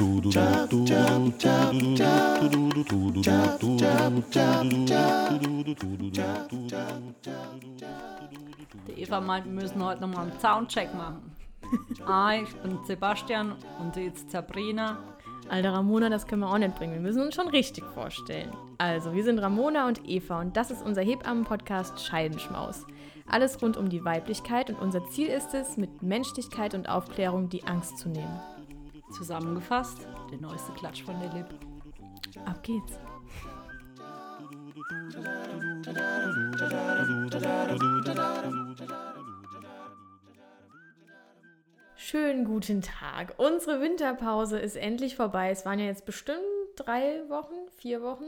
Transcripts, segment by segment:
Die Eva meint, wir müssen heute nochmal einen Soundcheck machen. Ah, ich bin Sebastian und sie ist Sabrina. Alter Ramona, das können wir auch nicht bringen. Wir müssen uns schon richtig vorstellen. Also, wir sind Ramona und Eva und das ist unser Hebammen-Podcast Scheidenschmaus. Alles rund um die Weiblichkeit und unser Ziel ist es, mit Menschlichkeit und Aufklärung die Angst zu nehmen. Zusammengefasst, der neueste Klatsch von der Lip. Ab geht's. Schönen guten Tag. Unsere Winterpause ist endlich vorbei. Es waren ja jetzt bestimmt drei Wochen, vier Wochen.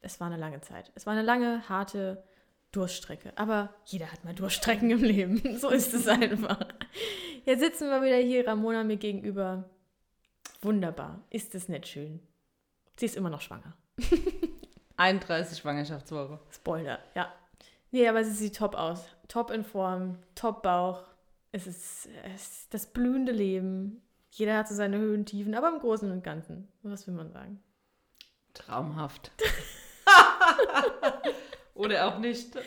Es war eine lange Zeit. Es war eine lange, harte Durststrecke. Aber jeder hat mal Durststrecken im Leben. So ist es einfach. Jetzt sitzen wir wieder hier, Ramona mir gegenüber. Wunderbar. Ist es nicht schön? Sie ist immer noch schwanger. 31 Schwangerschaftswoche. Spoiler, ja. Nee, aber sie sieht top aus. Top in Form, top Bauch. Es ist, es ist das blühende Leben. Jeder hat so seine Höhen, Tiefen, aber im Großen und Ganzen. Was will man sagen? Traumhaft. Oder auch nicht.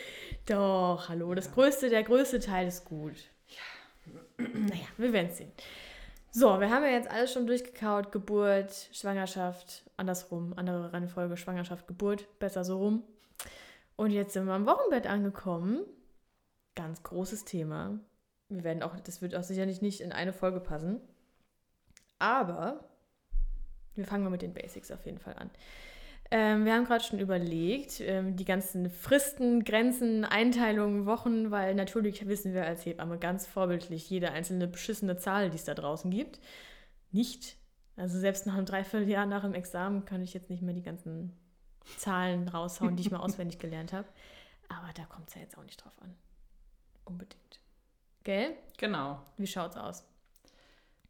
Doch, hallo. Das größte, der größte Teil ist gut. Ja. Naja, wir werden es sehen. So, wir haben ja jetzt alles schon durchgekaut. Geburt, Schwangerschaft, andersrum, andere Reihenfolge, Schwangerschaft, Geburt, besser so rum. Und jetzt sind wir am Wochenbett angekommen. Ganz großes Thema. Wir werden auch, das wird auch sicherlich nicht in eine Folge passen. Aber wir fangen mal mit den Basics auf jeden Fall an. Ähm, wir haben gerade schon überlegt, ähm, die ganzen Fristen, Grenzen, Einteilungen, Wochen, weil natürlich wissen wir als Hebamme ganz vorbildlich jede einzelne beschissene Zahl, die es da draußen gibt, nicht. Also selbst nach einem Dreivierteljahr nach dem Examen kann ich jetzt nicht mehr die ganzen Zahlen raushauen, die ich mal auswendig gelernt habe. Aber da kommt es ja jetzt auch nicht drauf an. Unbedingt. Gell? Genau. Wie schaut's aus?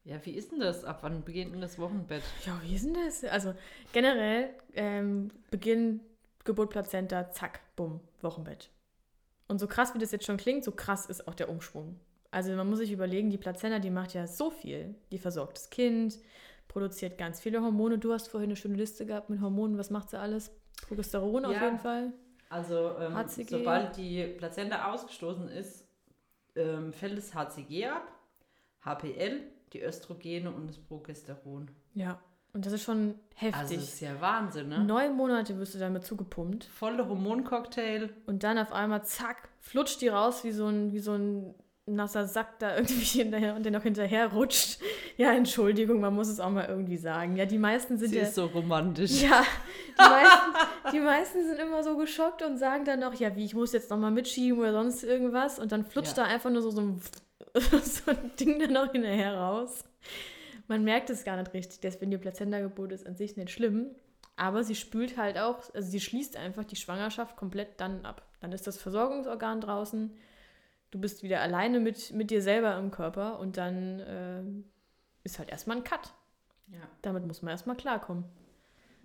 Ja, wie ist denn das? Ab wann beginnt denn das Wochenbett? Ja, wie ist denn das? Also generell ähm, Beginn Geburt Plazenta, zack, bumm, Wochenbett. Und so krass wie das jetzt schon klingt, so krass ist auch der Umschwung. Also man muss sich überlegen, die Plazenta, die macht ja so viel. Die versorgt das Kind, produziert ganz viele Hormone. Du hast vorhin eine schöne Liste gehabt mit Hormonen. Was macht sie alles? Progesteron auf Ja. jeden Fall. Also, ähm, HCG. sobald die Plazenta ausgestoßen ist, ähm, fällt das HCG ab, HPL, die Östrogene und das Progesteron. Ja. Und das ist schon Also, heftig. das ist ja Wahnsinn, ne? Neun Monate wirst du damit zugepumpt. Volle Hormoncocktail. Und dann auf einmal, zack, flutscht die raus wie so ein, wie so ein nasser Sack da irgendwie hinterher und der noch hinterher rutscht. Ja, Entschuldigung, man muss es auch mal irgendwie sagen. Ja, die meisten sind Sie ja. ist so romantisch. Ja, die meisten, die meisten sind immer so geschockt und sagen dann noch, ja, wie, ich muss jetzt nochmal mitschieben oder sonst irgendwas. Und dann flutscht Ja. da einfach nur so, so, ein, so ein Ding dann noch hinterher raus. Man merkt es gar nicht richtig. Deswegen die Plazenta-Geburt ist an sich nicht schlimm. Aber sie spült halt auch, also sie schließt einfach die Schwangerschaft komplett dann ab. Dann ist das Versorgungsorgan draußen. Du bist wieder alleine mit, mit dir selber im Körper und dann äh, ist halt erstmal ein Cut. Ja. Damit muss man erstmal klarkommen.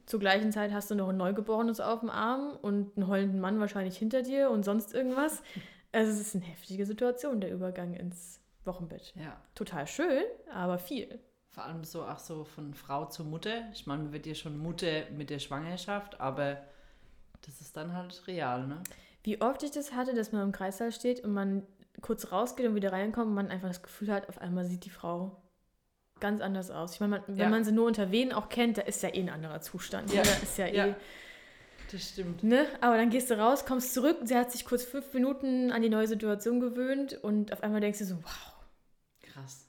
Zur gleichen Zeit hast du noch ein Neugeborenes auf dem Arm und einen heulenden Mann wahrscheinlich hinter dir und sonst irgendwas. Also es ist eine heftige Situation, der Übergang ins Wochenbett. ja. Total schön, aber viel. Vor allem so auch so von Frau zu Mutter. Ich meine, man wird ja schon Mutter mit der Schwangerschaft, aber das ist dann halt real, ne? Wie oft ich das hatte, dass man im Kreissaal steht und man kurz rausgeht und wieder reinkommt und man einfach das Gefühl hat, auf einmal sieht die Frau ganz anders aus. Ich meine, man, wenn Ja. man sie nur unter Wehen auch kennt, da ist ja eh ein anderer Zustand. Ja. Da ist ja, Ja. eh Das stimmt. Ne? Aber dann gehst du raus, kommst zurück, sie hat sich kurz fünf Minuten an die neue Situation gewöhnt und auf einmal denkst du so, wow, Krass.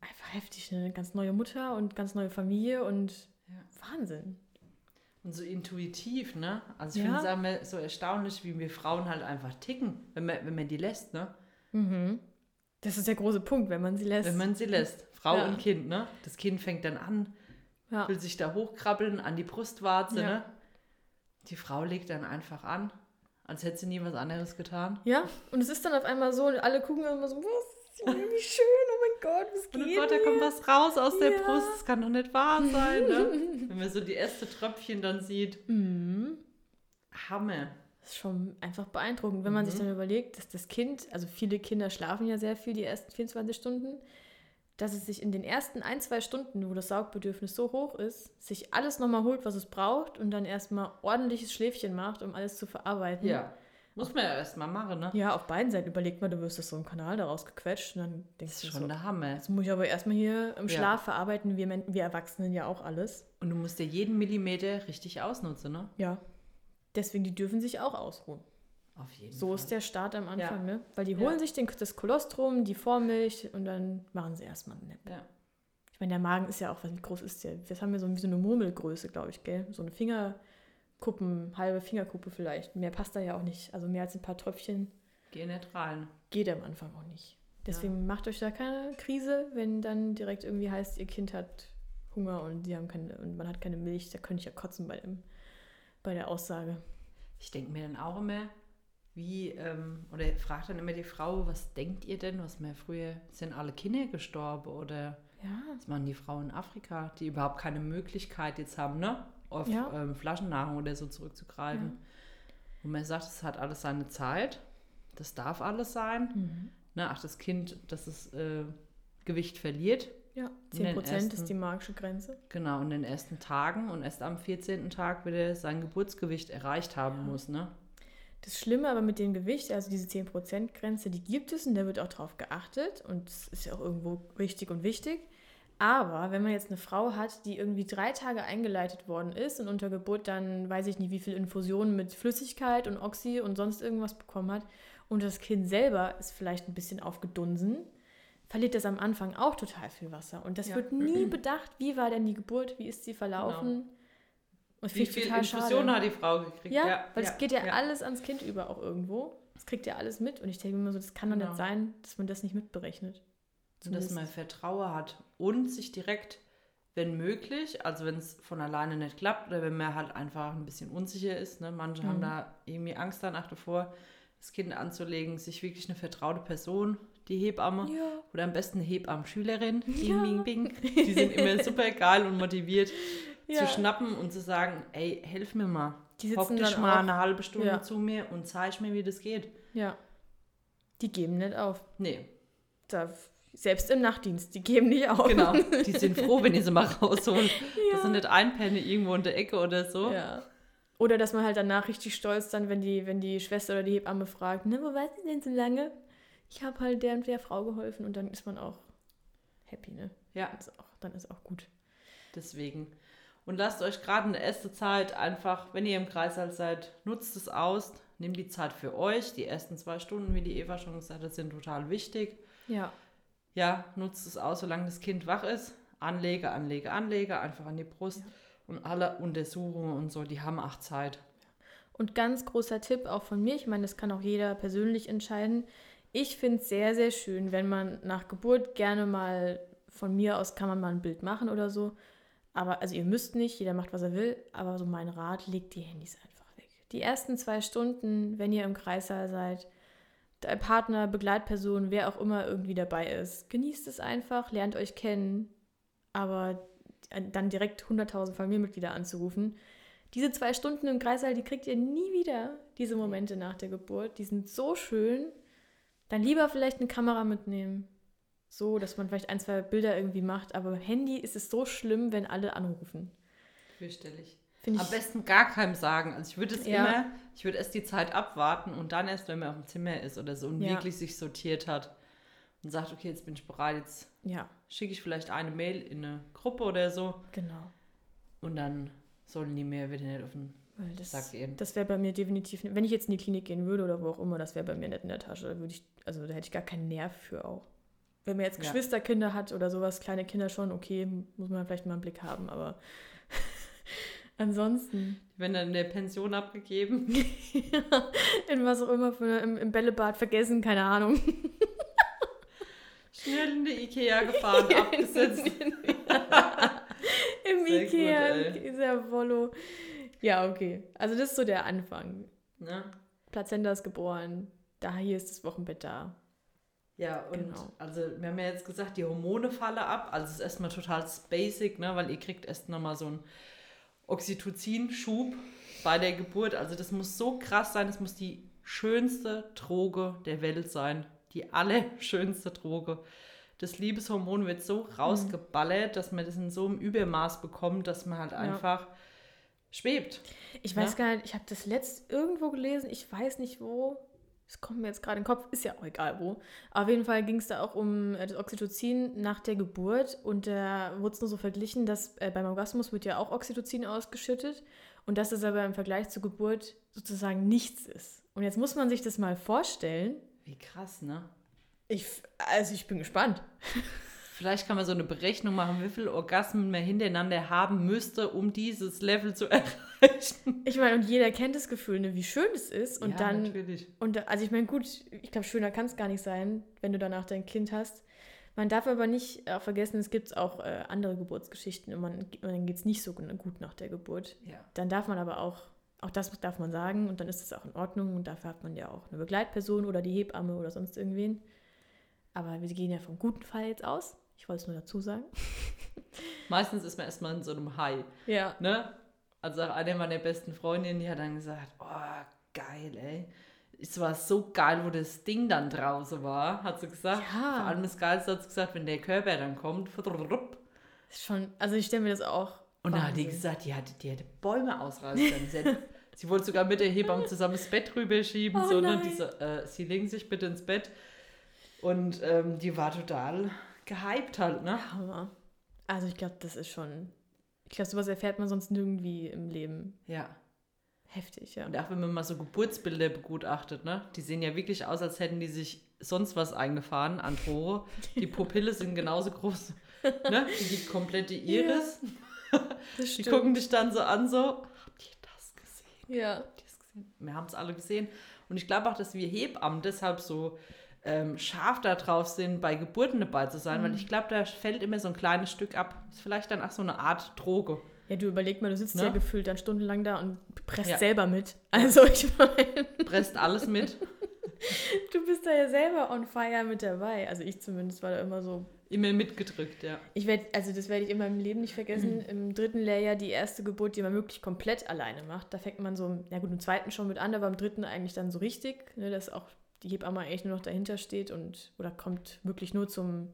einfach heftig, ne? Ganz neue Mutter und ganz neue Familie und Ja. Wahnsinn. Und so intuitiv, ne? Also ich Ja. finde es so erstaunlich, wie wir Frauen halt einfach ticken, wenn man, wenn man die lässt, ne? Mhm. Das ist der große Punkt, wenn man sie lässt. Wenn man sie lässt. Frau Ja. und Kind, ne? Das Kind fängt dann an, ja. will sich da hochkrabbeln an die Brustwarze, Ja. ne? Die Frau legt dann einfach an, als hätte sie nie was anderes getan. ja, und es ist dann auf einmal so, und alle gucken immer so, was, wie schön, oh mein Gott, was Und geht oh Gott, da kommt was raus aus der Ja. Brust. Das kann doch nicht wahr sein, ne? Wenn man so die erste Tröpfchen dann sieht. Mhm. Hammer. Das ist schon einfach beeindruckend, wenn man sich Mhm. dann überlegt, dass das Kind, also viele Kinder schlafen ja sehr viel die ersten 24 Stunden, dass es sich in den ersten ein, zwei Stunden, wo das Saugbedürfnis so hoch ist, sich alles nochmal holt, was es braucht und dann erstmal ordentliches Schläfchen macht, um alles zu verarbeiten. Ja. Muss man ja erstmal machen, ne? Ja, auf beiden Seiten. Überlegt mal, du wirst aus so einem Kanal daraus gequetscht und dann denkst Das du ist schon so, der Hammer. das muss ich aber erstmal hier im Ja. Schlaf verarbeiten, wir, wir Erwachsenen ja auch alles. Und du musst dir jeden Millimeter richtig ausnutzen, ne? Ja. Deswegen, die dürfen sich auch ausruhen. Auf jeden So Fall. ist der Start am Anfang, Ja. ne? Weil die Ja. holen sich den, das Kolostrum, die Vormilch und dann machen sie erstmal einen Nap. Ja. Ich meine, der Magen ist ja auch, wie groß ist der? Das haben wir so wie so eine Murmelgröße, glaube ich, gell? So eine Fingerkuppen, halbe Fingerkuppe vielleicht. Mehr passt da ja auch nicht. Also mehr als ein paar Tröpfchen Geh nicht rein. geht am Anfang auch nicht. Deswegen macht euch da keine Krise, wenn dann direkt irgendwie heißt, ihr Kind hat Hunger und sie haben keine und man hat keine Milch. Da könnte ich ja kotzen bei, dem, bei der Aussage. Ich denke mir dann auch immer, wie, ähm, oder fragt dann immer die Frau, was denkt ihr denn, was mir früher, sind alle Kinder gestorben oder Ja, was machen die Frauen in Afrika, die überhaupt keine Möglichkeit jetzt haben, ne, auf Ja. ähm, Flaschennahrung oder so zurückzugreifen. Und man sagt, es hat alles seine Zeit, das darf alles sein. Mhm. Ne, ach, das Kind, das es äh, Gewicht verliert, ja. In den 10 Prozent ist die magische Grenze. genau, in den ersten Tagen und erst am 14. Tag wieder sein Geburtsgewicht erreicht haben Ja. muss, ne? Das Schlimme aber mit dem Gewicht, also diese 10%-Grenze, die gibt es und da wird auch drauf geachtet und das ist ja auch irgendwo richtig und wichtig. Aber wenn man jetzt eine Frau hat, die irgendwie drei Tage eingeleitet worden ist und unter Geburt dann weiß ich nicht, wie viel Infusionen mit Flüssigkeit und Oxy und sonst irgendwas bekommen hat und das Kind selber ist vielleicht ein bisschen aufgedunsen, verliert das am Anfang auch total viel Wasser. Und das Ja. wird nie bedacht, wie war denn die Geburt, wie ist sie verlaufen. Und Wie viel Infusion hat die Frau gekriegt? Ja, weil es geht ja, alles ans Kind über auch irgendwo. Das kriegt ja alles mit. Und ich denke mir immer so, das kann doch Genau. nicht sein, dass man das nicht mitberechnet. Und dass man Vertrauen hat und sich direkt, wenn möglich, also wenn es von alleine nicht klappt oder wenn man halt einfach ein bisschen unsicher ist, ne? manche haben Mhm. da irgendwie Angst danach davor, das Kind anzulegen, sich wirklich eine vertraute Person, die Hebamme Ja. oder am besten eine Hebammenschülerin, bing, Ja. bing, bing, die sind immer super geil und motiviert Ja. zu schnappen und zu sagen, ey, helf mir mal, Die hock sitzen dich dann mal auch- eine halbe Stunde Ja. zu mir und zeig mir, wie das geht. Ja. Die geben nicht auf. Nee, Da, selbst im Nachtdienst, die geben nicht auf. Genau, die sind froh, wenn ihr sie mal rausholen. Dass sie nicht einpennen irgendwo in der Ecke oder so. Ja. Oder dass man halt danach richtig stolz dann, wenn die, wenn die Schwester oder die Hebamme fragt, ne, wo warst du denn so lange? Ich habe halt der und der Frau geholfen und dann ist man auch happy, ne? Ja, Dann ist auch, dann ist auch gut. deswegen. Und lasst euch gerade in der ersten Zeit einfach, wenn ihr im Kreißsaal seid, nutzt es aus. Nehmt die Zeit für euch. Die ersten zwei Stunden, wie die Eva schon gesagt hat, sind total wichtig. Ja. Ja, nutzt es aus, solange das Kind wach ist. Anlege, Anlege, Anlege, einfach an die Brust. Ja. Und alle Untersuchungen und so, die haben auch Zeit. Und ganz großer Tipp auch von mir, ich meine, das kann auch jeder persönlich entscheiden. Ich finde es sehr, sehr schön, wenn man nach Geburt gerne mal, von mir aus kann man mal ein Bild machen oder so. Aber, also ihr müsst nicht, jeder macht, was er will, aber so mein Rat, legt die Handys einfach weg. Die ersten zwei Stunden, wenn ihr im Kreissaal seid, der Partner, Begleitperson, wer auch immer irgendwie dabei ist, genießt es einfach, lernt euch kennen, aber dann direkt 100.000 Familienmitglieder anzurufen, diese zwei Stunden im Kreissaal, die kriegt ihr nie wieder, diese Momente nach der Geburt. Die sind so schön. Dann lieber vielleicht eine Kamera mitnehmen. So, dass man vielleicht ein, zwei Bilder irgendwie macht. Aber Handy ist es so schlimm, wenn alle anrufen. Fürchterlich. Finde Am besten gar keinem sagen. Also ich würde es Ja. immer, ich würde erst die Zeit abwarten und dann erst, wenn man auf dem Zimmer ist oder so und Ja. wirklich sich sortiert hat und sagt, okay, jetzt bin ich bereit, jetzt Ja, schicke ich vielleicht eine Mail in eine Gruppe oder so genau. und dann sollen die mir wieder nicht auf den Weil das, Sack gehen. das wäre bei mir definitiv, wenn ich jetzt in die Klinik gehen würde oder wo auch immer, das wäre bei mir nicht in der Tasche. Würde ich, also da hätte ich gar keinen Nerv für auch. Wenn man jetzt Ja. Geschwisterkinder hat oder sowas, kleine Kinder schon, okay, muss man vielleicht mal einen Blick haben, aber ansonsten. Die werden dann in der Pension abgegeben. in was auch immer für im, im Bällebad vergessen, keine Ahnung. Schnell in die Ikea gefahren, abgesetzt. Im Sehr gut, Ikea, ey. dieser Volo. Ja, okay. Also das ist so der Anfang. Ne? Plazenta ist geboren, da hier ist das Wochenbett da. Ja, und Genau. also wir haben ja jetzt gesagt, die Hormone fallen ab. Also es ist erstmal total basic, ne? weil ihr kriegt erst nochmal so einen Oxytocin-Schub bei der Geburt. Also das muss so krass sein, das muss die schönste Droge der Welt sein. Die allerschönste Droge. das Liebeshormon wird so rausgeballert, dass man das in so einem Übermaß bekommt, dass man halt Ja. einfach schwebt. Ich weiß Ja. gar nicht, ich habe das letzt irgendwo gelesen, ich weiß nicht wo. Es kommt mir jetzt gerade in den Kopf, ist ja auch egal wo. Auf jeden Fall ging es da auch um äh, das Oxytocin nach der Geburt und da wurde es nur so verglichen, dass äh, beim Orgasmus wird ja auch Oxytocin ausgeschüttet und dass das aber im Vergleich zur Geburt sozusagen nichts ist. Und jetzt muss man sich das mal vorstellen. Wie krass, ne? Ich, also ich bin gespannt. Vielleicht kann man so eine Berechnung machen, wie viele Orgasmen man hintereinander haben müsste, um dieses Level zu erreichen. Ich meine, und jeder kennt das Gefühl, ne, wie schön es ist. Und ja, dann natürlich. Und also ich meine, gut, ich glaube, schöner kann es gar nicht sein, wenn du danach dein Kind hast. Man darf aber nicht auch vergessen, es gibt auch äh, andere Geburtsgeschichten und man, dann geht es nicht so gut nach der Geburt. Ja. Dann darf man aber auch, auch das darf man sagen und dann ist es auch in Ordnung und dafür hat man ja auch eine Begleitperson oder die Hebamme oder sonst irgendwen. Aber wir gehen ja vom guten Fall jetzt aus. Ich wollte es nur dazu sagen. Meistens ist man erstmal in so einem High. Ja. Ne? Also auch eine meiner besten Freundinnen, die hat dann gesagt, oh, geil, ey. Es war so geil, wo das Ding dann draußen war, hat sie gesagt. Ja. Vor allem das Geilste hat sie gesagt, wenn der Körper dann kommt. Ist schon, also ich stelle mir das auch. Und dann hat die gesagt, die, hat, die hätte Bäume ausreißen können. Sie, hätte, wollte sogar mit der Hebamme zusammen das Bett rüberschieben. Oh so, ne? Diese, äh, sie legen sich bitte ins Bett. Und ähm, die war total gehypt halt, ne? Hammer. Also ich glaube, das ist schon. Ich glaube, sowas erfährt man sonst nirgendwie im Leben. Ja. Heftig, ja. Und auch wenn man mal so Geburtsbilder begutachtet, ne? Die sehen ja wirklich aus, als hätten die sich sonst was eingefahren an Tore. Die Pupille sind genauso groß, ne? Wie die komplette Iris. Das Die gucken dich dann so an, so, habt ihr das gesehen? Ja. Habt ihr das gesehen? Wir haben es alle gesehen. Und ich glaube auch, dass wir Hebammen deshalb so ähm, scharf da drauf sind, bei Geburten dabei zu sein, Mhm. weil ich glaube, da fällt immer so ein kleines Stück ab. Ist vielleicht dann auch so eine Art Droge. Ja, du überleg mal, du sitzt Ne? ja gefühlt dann stundenlang da und presst Ja. selber mit. Also ich meine, Presst alles mit. du bist da ja selber on fire mit dabei. Also ich zumindest war da immer so. Immer mitgedrückt, ja. Ich werde, also das werde ich in meinem Leben nicht vergessen. Im dritten Lehrjahr die erste Geburt, die man wirklich komplett alleine macht. Da fängt man so, ja gut, im zweiten schon mit an, aber im dritten eigentlich dann so richtig, ne, dass auch die Hebamme eigentlich nur noch dahinter steht und oder kommt wirklich nur zum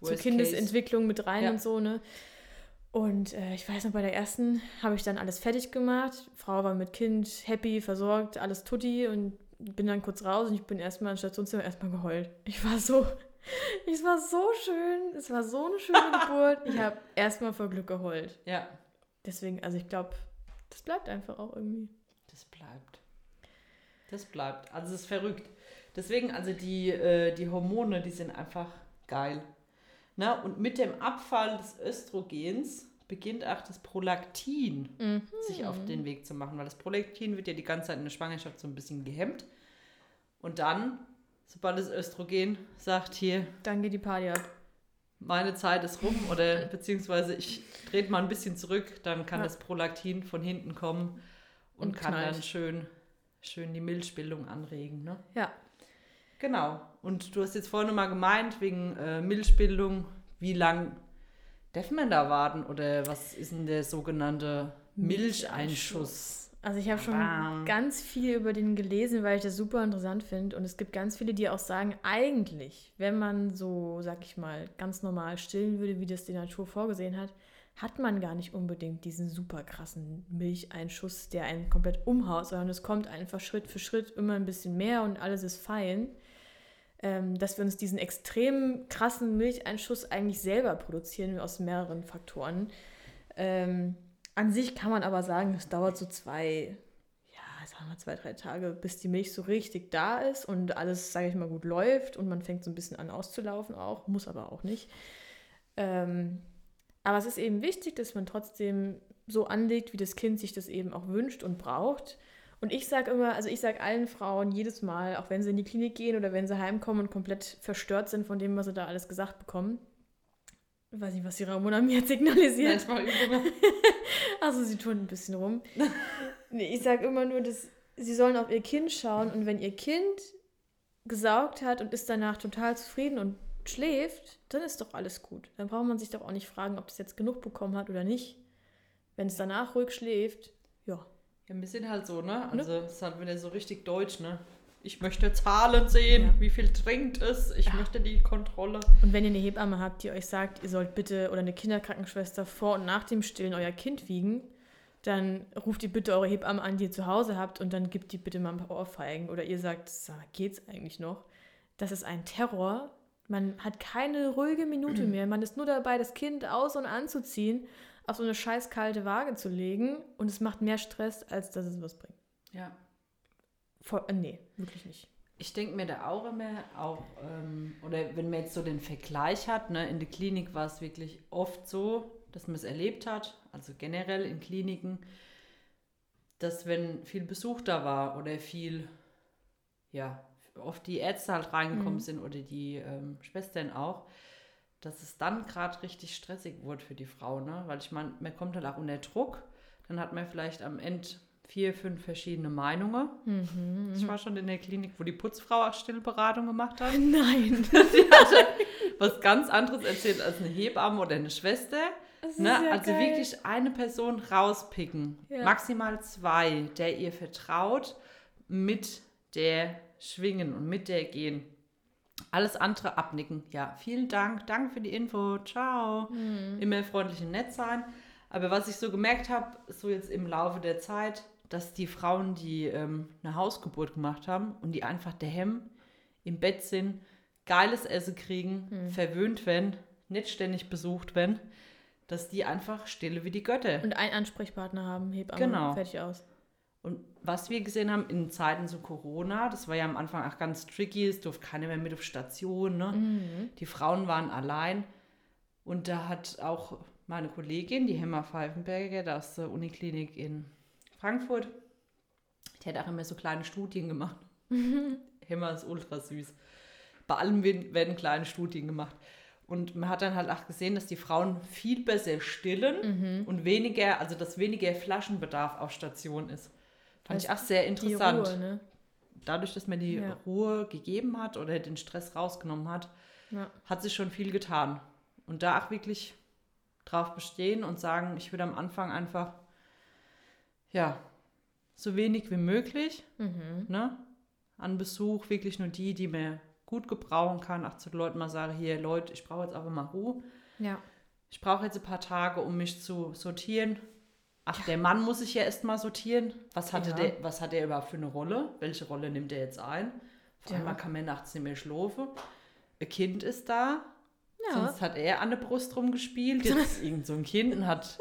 zur Worst Kindesentwicklung mit rein Ja. und so, ne? Und äh, ich weiß noch, bei der ersten habe ich dann alles fertig gemacht. Frau war mit Kind happy, versorgt, alles tutti und bin dann kurz raus und ich bin erstmal im Stationszimmer erstmal geheult. Ich war so, es war so schön, es war so eine schöne Geburt. Ich habe erstmal vor Glück geheult. Case. Ja, Deswegen, also ich glaube, das bleibt einfach auch irgendwie. das bleibt. Das bleibt. Also es ist verrückt. Deswegen, also die, äh, die Hormone, die sind einfach geil. Na, und mit dem Abfall des Östrogens beginnt auch das Prolaktin sich auf den Weg zu machen, weil das Prolaktin wird ja die ganze Zeit in der Schwangerschaft so ein bisschen gehemmt. Und dann, sobald das Östrogen sagt, hier, Dann geht die Party ab. meine Zeit ist rum oder beziehungsweise ich drehe mal ein bisschen zurück, dann kann Ja. das Prolaktin von hinten kommen und, Und kann knallt. dann schön, schön die Milchbildung anregen. Ne? Ja. Genau. Und du hast jetzt vorhin mal gemeint, wegen äh, Milchbildung, wie lang darf man da warten oder was ist denn der sogenannte Milcheinschuss? Also ich habe schon Bam. ganz viel über den gelesen, weil ich das super interessant finde. Und es gibt ganz viele, die auch sagen, eigentlich, wenn man so, sag ich mal, ganz normal stillen würde, wie das die Natur vorgesehen hat, hat man gar nicht unbedingt diesen super krassen Milcheinschuss, der einen komplett umhaut, sondern es kommt einfach Schritt für Schritt immer ein bisschen mehr und alles ist fein. Ähm, dass wir uns diesen extrem krassen Milcheinschuss eigentlich selber produzieren aus mehreren Faktoren. Ähm, an sich kann man aber sagen, es dauert so zwei, ja, sagen wir zwei, drei Tage, bis die Milch so richtig da ist und alles, sage ich mal, gut läuft und man fängt so ein bisschen an auszulaufen auch, muss aber auch nicht. Ähm, aber es ist eben wichtig, dass man trotzdem so anlegt, wie das Kind sich das eben auch wünscht und braucht. Und ich sage immer, also ich sage allen Frauen jedes Mal, auch wenn sie in die Klinik gehen oder wenn sie heimkommen und komplett verstört sind von dem, was sie da alles gesagt bekommen. Ich weiß nicht, was die Ramona mir jetzt signalisiert. Also sie tun ein bisschen rum. nee, ich sage immer nur, dass sie sollen auf ihr Kind schauen und wenn ihr Kind gesaugt hat und ist danach total zufrieden und schläft, dann ist doch alles gut. Dann braucht man sich doch auch nicht fragen, ob das jetzt genug bekommen hat oder nicht. Wenn es danach ruhig schläft, ja. Ja, wir sind halt so, ne? Also es ist halt wieder so richtig deutsch, ne? ich möchte Zahlen sehen, Ja. wie viel trinkt es, ich möchte die Kontrolle. Und wenn ihr eine Hebamme habt, die euch sagt, ihr sollt bitte oder eine Kinderkrankenschwester vor und nach dem Stillen euer Kind wiegen, dann ruft ihr bitte eure Hebamme an, die ihr zu Hause habt und dann gibt die bitte mal ein paar Ohrfeigen. Oder ihr sagt, sag geht's eigentlich noch? Das ist ein Terror. Man hat keine ruhige Minute mehr. Man ist nur dabei, das Kind aus- und anzuziehen, auf so eine scheiß kalte Waage zu legen und es macht mehr Stress, als dass es was bringt. Ja. Voll, äh, nee, wirklich nicht. Ich denke mir da auch immer, auch, ähm, oder wenn man jetzt so den Vergleich hat, ne, in der Klinik war es wirklich oft so, dass man es erlebt hat, also generell in Kliniken, dass wenn viel Besuch da war oder viel, ja, oft die Ärzte halt reingekommen Mhm. sind oder die ähm, Schwestern auch, dass es dann gerade richtig stressig wurde für die Frau, ne? Weil ich meine, man kommt halt auch unter Druck, dann hat man vielleicht am Ende vier, fünf verschiedene Meinungen. Mhm. Ich war schon in der Klinik, wo die Putzfrau auch Stillberatung gemacht hat. Nein. Sie hatte was ganz anderes erzählt als eine Hebamme oder eine Schwester. Ne? ja also geil. wirklich eine Person rauspicken, Ja. maximal zwei, der ihr vertraut, mit der schwingen und mit der gehen. Alles andere abnicken. Ja, vielen Dank, danke für die Info, ciao. Mhm. Immer freundlich und nett sein. Aber was ich so gemerkt habe, so jetzt im Laufe der Zeit, dass die Frauen, die ähm, eine Hausgeburt gemacht haben und die einfach daheim im Bett sind, geiles Essen kriegen, Hm. verwöhnt werden, nicht ständig besucht werden, dass die einfach stille wie die Götter. Und einen Ansprechpartner haben, Hebamme, Genau. fertig aus. Und was wir gesehen haben in Zeiten zu Corona, das war ja am Anfang auch ganz tricky, es durfte keiner mehr mit auf Station, ne? Mhm. Die Frauen waren allein. Und da hat auch meine Kollegin, die Hemmer Pfeifenberger, da aus der Uniklinik in Frankfurt, die hat auch immer so kleine Studien gemacht. Hemmer ist ultra süß. Bei allem werden werden kleine Studien gemacht. Und man hat dann halt auch gesehen, dass die Frauen viel besser stillen und weniger, also dass weniger Flaschenbedarf auf Station ist. Fand ich auch sehr interessant. Ruhe, ne? Dadurch, dass man die Ja. Ruhe gegeben hat oder den Stress rausgenommen hat, Ja. hat sich schon viel getan. Und da auch wirklich drauf bestehen und sagen, ich würde am Anfang einfach, ja, so wenig wie möglich Mhm. ne, an Besuch, wirklich nur die, die man gut gebrauchen kann. Auch zu den Leuten mal sagen, hier Leute, ich brauche jetzt einfach mal Ruhe. Ja. Ich brauche jetzt ein paar Tage, um mich zu sortieren. Ach, der Mann muss sich ja erst mal sortieren. Was, hatte Ja. der, was hat er überhaupt für eine Rolle? Welche Rolle nimmt er jetzt ein? Auf Ja. einmal kann man nachts nicht mehr schlafen. Ein Kind ist da. Ja. Sonst hat er an der Brust rumgespielt. Jetzt ist irgend so ein Kind und hat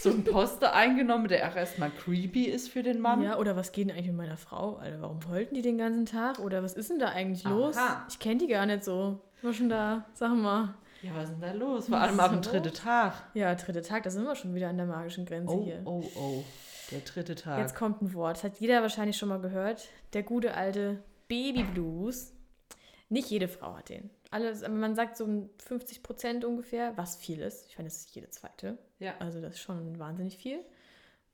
so einen Poster eingenommen, der auch erstmal creepy ist für den Mann. Ja, oder was geht denn eigentlich mit meiner Frau? Alter, warum wollten die den ganzen Tag? Oder was ist denn da eigentlich los? Aha. Ich kenne die gar nicht so. War schon da, sag mal. Ja, was ist denn da los? Vor allem dem da dritten? Tag. Ja, dritter Tag, da sind wir schon wieder an der magischen Grenze Oh, hier. oh, oh. Der dritte Tag. Jetzt kommt ein Wort. Das hat jeder wahrscheinlich schon mal gehört. Der gute alte Baby Blues. Nicht jede Frau hat den. Alles, man sagt so 50 Prozent ungefähr, was viel ist. Ich meine, das ist jede zweite. Ja. Also das ist schon wahnsinnig viel.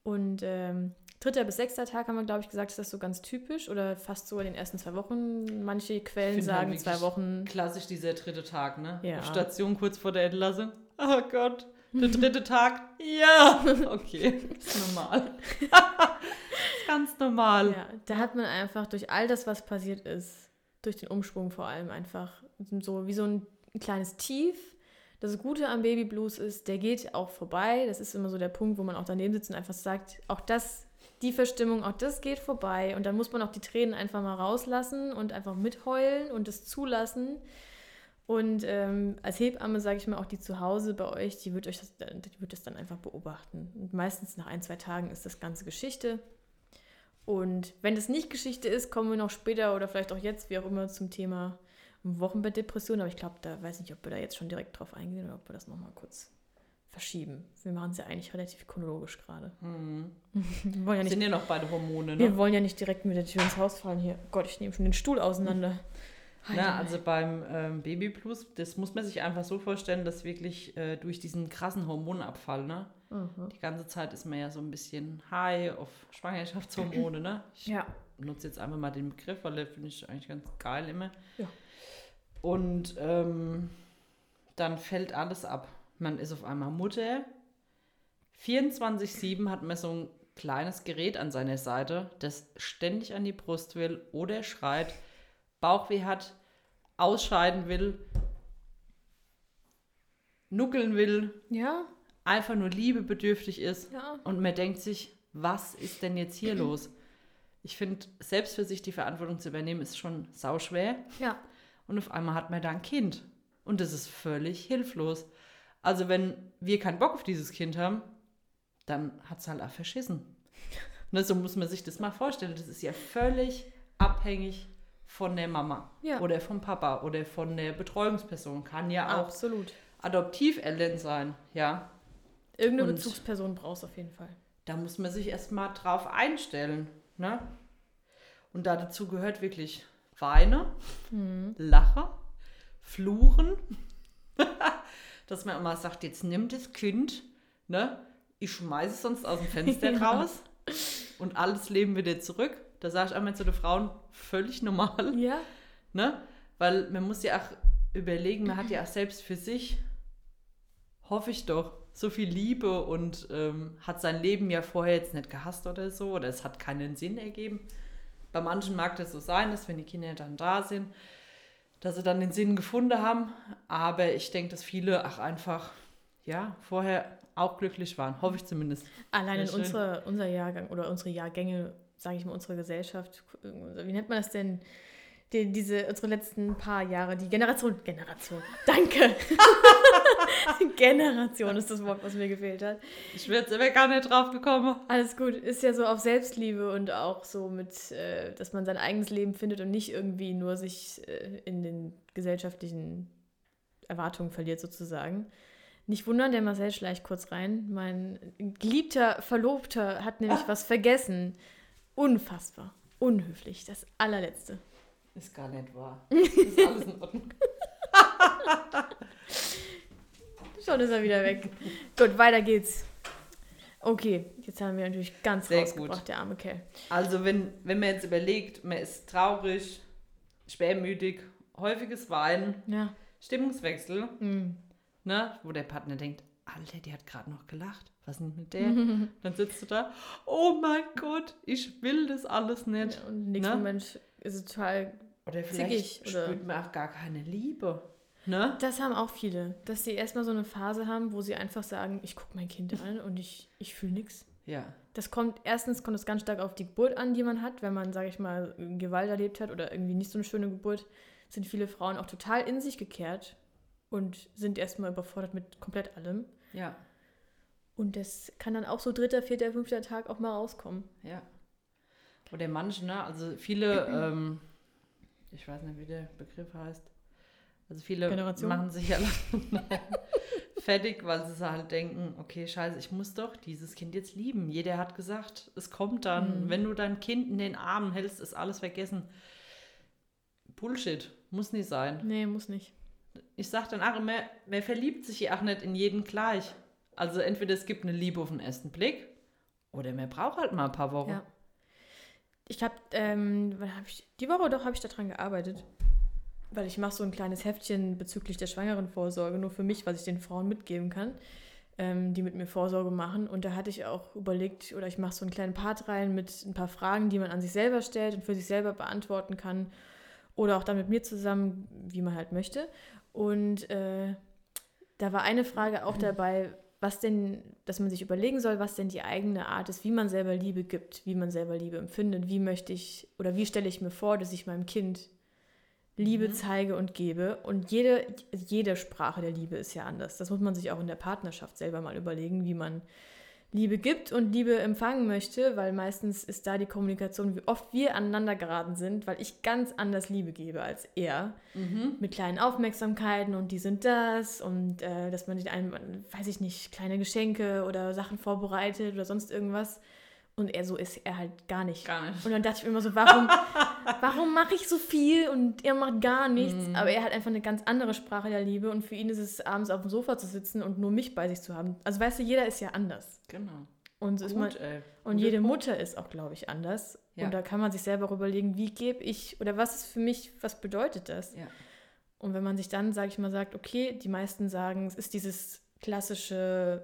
Und ähm, dritter bis sechster Tag haben wir, glaube ich, gesagt, ist das so ganz typisch oder fast so in den ersten zwei Wochen. Manche Quellen halt sagen zwei Wochen. Klassisch dieser dritte Tag, ne? Ja. Station kurz vor der Entlassung. Oh Gott, der dritte Tag. Ja, okay, ist normal. ist ganz normal. Ja, da hat man einfach durch all das, was passiert ist, durch den Umschwung vor allem einfach so wie so ein kleines Tief. Das Gute am Baby Blues ist, der geht auch vorbei. Das ist immer so der Punkt, wo man auch daneben sitzt und einfach sagt, auch das, die Verstimmung, auch das geht vorbei. Und dann muss man auch die Tränen einfach mal rauslassen und einfach mitheulen und es zulassen. Und ähm, als Hebamme, sage ich mal, auch die zu Hause bei euch, die wird euch das, die wird das dann einfach beobachten. Und meistens nach ein, zwei Tagen ist das Ganze Geschichte. Und wenn das nicht Geschichte ist, kommen wir noch später oder vielleicht auch jetzt, wie auch immer, zum Thema Wochenbettdepression. Aber ich glaube, da weiß nicht, ob wir da jetzt schon direkt drauf eingehen oder ob wir das nochmal kurz verschieben. Wir machen es ja eigentlich relativ chronologisch gerade. Hm. Wir wollen ja Wir nicht sind ja noch beide Hormone, wir ne? wollen ja nicht direkt mit der Tür ins Haus fallen hier. Gott, ich nehme schon den Stuhl auseinander. Na, also beim ähm, Baby Plus, das muss man sich einfach so vorstellen, dass wirklich äh, durch diesen krassen Hormonabfall, ne? Mhm. Die ganze Zeit ist man ja so ein bisschen high auf Schwangerschaftshormone, ne? Ich Ja. nutze jetzt einfach mal den Begriff, weil der finde ich eigentlich ganz geil immer. Ja. Und ähm, dann fällt alles ab. Man ist auf einmal Mutter. 24-7 hat man so ein kleines Gerät an seiner Seite, das ständig an die Brust will oder schreit, Bauchweh hat, ausscheiden will, nuckeln will, Ja, einfach nur liebebedürftig ist. ja. Und man denkt sich, was ist denn jetzt hier los? Ich finde, selbst für sich die Verantwortung zu übernehmen, ist schon sauschwer. Ja. Und auf einmal hat man da ein Kind. Und das ist völlig hilflos. Also wenn wir keinen Bock auf dieses Kind haben, dann hat es halt auch verschissen. Ne, so muss man sich das mal vorstellen. Das ist ja völlig abhängig von der Mama Ja. oder vom Papa oder von der Betreuungsperson. Kann ja auch Absolut. Adoptiveltern sein, ja. Irgendeine Und- Bezugsperson brauchst du auf jeden Fall. Da muss man sich erstmal drauf einstellen. Ne? Und da dazu gehört wirklich Weine, Mhm. Lache, Fluchen. Dass man immer sagt, jetzt nimm das Kind, ne? ich schmeiße es sonst aus dem Fenster Ja. raus und alles Leben wieder zurück. Da sage ich einmal zu den Frauen, völlig normal. Ja. Ne? Weil man muss ja auch überlegen, man hat ja auch selbst für sich, hoffe ich doch, so viel Liebe und ähm, hat sein Leben ja vorher jetzt nicht gehasst oder so, oder es hat keinen Sinn ergeben. Bei manchen mag das so sein, dass wenn die Kinder dann da sind, dass sie dann den Sinn gefunden haben. Aber ich denke, dass viele auch einfach, ja, vorher auch glücklich waren. Hoffe ich zumindest. Allein in unsere, unser Jahrgang oder unsere Jahrgänge, sage ich mal, unsere Gesellschaft, wie nennt man das denn? Die, diese, unsere letzten paar Jahre, die Generation, Generation, danke! Generation ist das Wort, was mir gefehlt hat. Ich wäre jetzt gar nicht drauf gekommen. Alles gut, ist ja so auf Selbstliebe und auch so mit, äh, dass man sein eigenes Leben findet und nicht irgendwie nur sich äh, in den gesellschaftlichen Erwartungen verliert sozusagen. Nicht wundern, der Marcel schleicht kurz rein. Mein geliebter Verlobter hat nämlich was vergessen. Unfassbar. Unhöflich. Das allerletzte. Ist gar nicht wahr. Ist alles in Ordnung. Schon ist er wieder weg. gut, weiter geht's. Okay, jetzt haben wir natürlich ganz Sehr rausgebracht, gut. der arme Kerl. Also wenn, wenn man jetzt überlegt, man ist traurig, schwermütig, häufiges Weinen, Ja. Stimmungswechsel, Mm. ne, wo der Partner denkt, Alter, die hat gerade noch gelacht. Was ist denn mit der? Dann sitzt du da, oh mein Gott, ich will das alles nicht. Und im nächsten Ne? Moment ist es total Oder vielleicht Zickig, spürt man auch gar keine Liebe. Ne? Das haben auch viele, dass sie erstmal so eine Phase haben, wo sie einfach sagen, ich gucke mein Kind an und ich, ich fühle nichts. Ja. Das kommt, erstens kommt es ganz stark auf die Geburt an, die man hat. Wenn man, sage ich mal, Gewalt erlebt hat oder irgendwie nicht so eine schöne Geburt, sind viele Frauen auch total in sich gekehrt und sind erstmal überfordert mit komplett allem. Ja. Und das kann dann auch so dritter, vierter, fünfter Tag auch mal rauskommen. Ja. Oder manche, ne? Also viele, ähm, ich weiß nicht, wie der Begriff heißt. Also viele Generation? machen sich ja fertig, weil sie halt denken, okay, scheiße, ich muss doch dieses Kind jetzt lieben. Jeder hat gesagt, es kommt dann. Mhm. Wenn du dein Kind in den Armen hältst, ist alles vergessen. Bullshit. Muss nicht sein. Nee, muss nicht. Ich sag dann auch immer, man verliebt sich ja auch nicht in jeden gleich. Also entweder es gibt eine Liebe auf den ersten Blick oder man braucht halt mal ein paar Wochen. Ja. Ich habe, ähm, hab ich, die Woche doch habe ich daran gearbeitet. Weil ich mache so ein kleines Heftchen bezüglich der Schwangerenvorsorge, nur für mich, was ich den Frauen mitgeben kann, ähm, die mit mir Vorsorge machen. Und da hatte ich auch überlegt, oder ich mache so einen kleinen Part rein mit ein paar Fragen, die man an sich selber stellt und für sich selber beantworten kann. Oder auch dann mit mir zusammen, wie man halt möchte. Und äh, da war eine Frage auch dabei, was denn, dass man sich überlegen soll, was denn die eigene Art ist, wie man selber Liebe gibt, wie man selber Liebe empfindet, wie möchte ich oder wie stelle ich mir vor, dass ich meinem Kind Liebe Mhm. zeige und gebe. Und jede, jede Sprache der Liebe ist ja anders. Das muss man sich auch in der Partnerschaft selber mal überlegen, wie man Liebe gibt und Liebe empfangen möchte, weil meistens ist da die Kommunikation, wie oft wir aneinander geraten sind, weil ich ganz anders Liebe gebe als er Mhm. mit kleinen Aufmerksamkeiten und die sind das und äh, dass man den einen, weiß ich nicht, kleine Geschenke oder Sachen vorbereitet oder sonst irgendwas. Und er so ist er halt gar nicht. Gar nicht. Und dann dachte ich mir immer so, warum, warum mache ich so viel und er macht gar nichts? Mhm. Aber er hat einfach eine ganz andere Sprache der Liebe und für ihn ist es abends auf dem Sofa zu sitzen und nur mich bei sich zu haben. Also weißt du, jeder ist ja anders. Genau. Und, so ist man, Gut, ey. und jede Punkt. Mutter ist auch, glaube ich, anders. Ja. Und da kann man sich selber überlegen, wie gebe ich oder was ist für mich, was bedeutet das? Ja. Und wenn man sich dann, sage ich mal, sagt, okay, die meisten sagen, es ist dieses klassische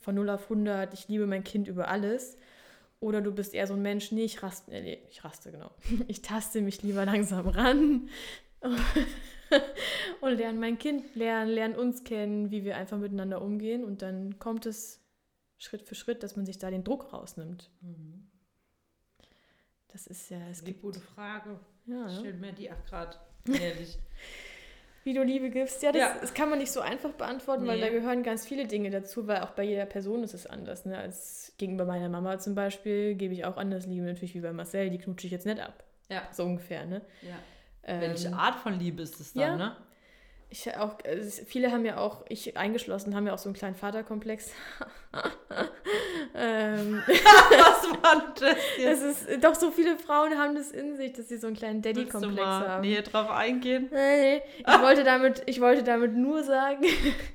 von 0 auf 100, ich liebe mein Kind über alles. Oder du bist eher so ein Mensch, nee, ich raste, nee, ich raste, genau. Ich taste mich lieber langsam ran und lerne mein Kind lernen, lernen uns kennen, wie wir einfach miteinander umgehen. Und dann kommt es Schritt für Schritt, dass man sich da den Druck rausnimmt. Mhm. Das ist ja, es ist gibt... Eine gute Frage. Ja, ich stelle mir die auch gerade ehrlich. Wie du Liebe gibst. Ja das, ja. das kann man nicht so einfach beantworten, nee. weil da gehören ganz viele Dinge dazu, weil auch bei jeder Person ist es anders. Ne? Als gegenüber meiner Mama zum Beispiel gebe ich auch anders Liebe, natürlich wie bei Marcel, die knutsche ich jetzt nicht ab. Ja. So ungefähr, ne? Ja. Ähm, Welche Art von Liebe ist es dann, ja. ne? Ich auch, also viele haben ja auch, ich eingeschlossen, haben ja auch so einen kleinen Vaterkomplex. ähm, Was war das jetzt? Das ist, doch, so viele Frauen haben das in sich, dass sie so einen kleinen Daddy-Komplex haben. näher drauf eingehen? Nee, ich, wollte damit, ich wollte damit nur sagen,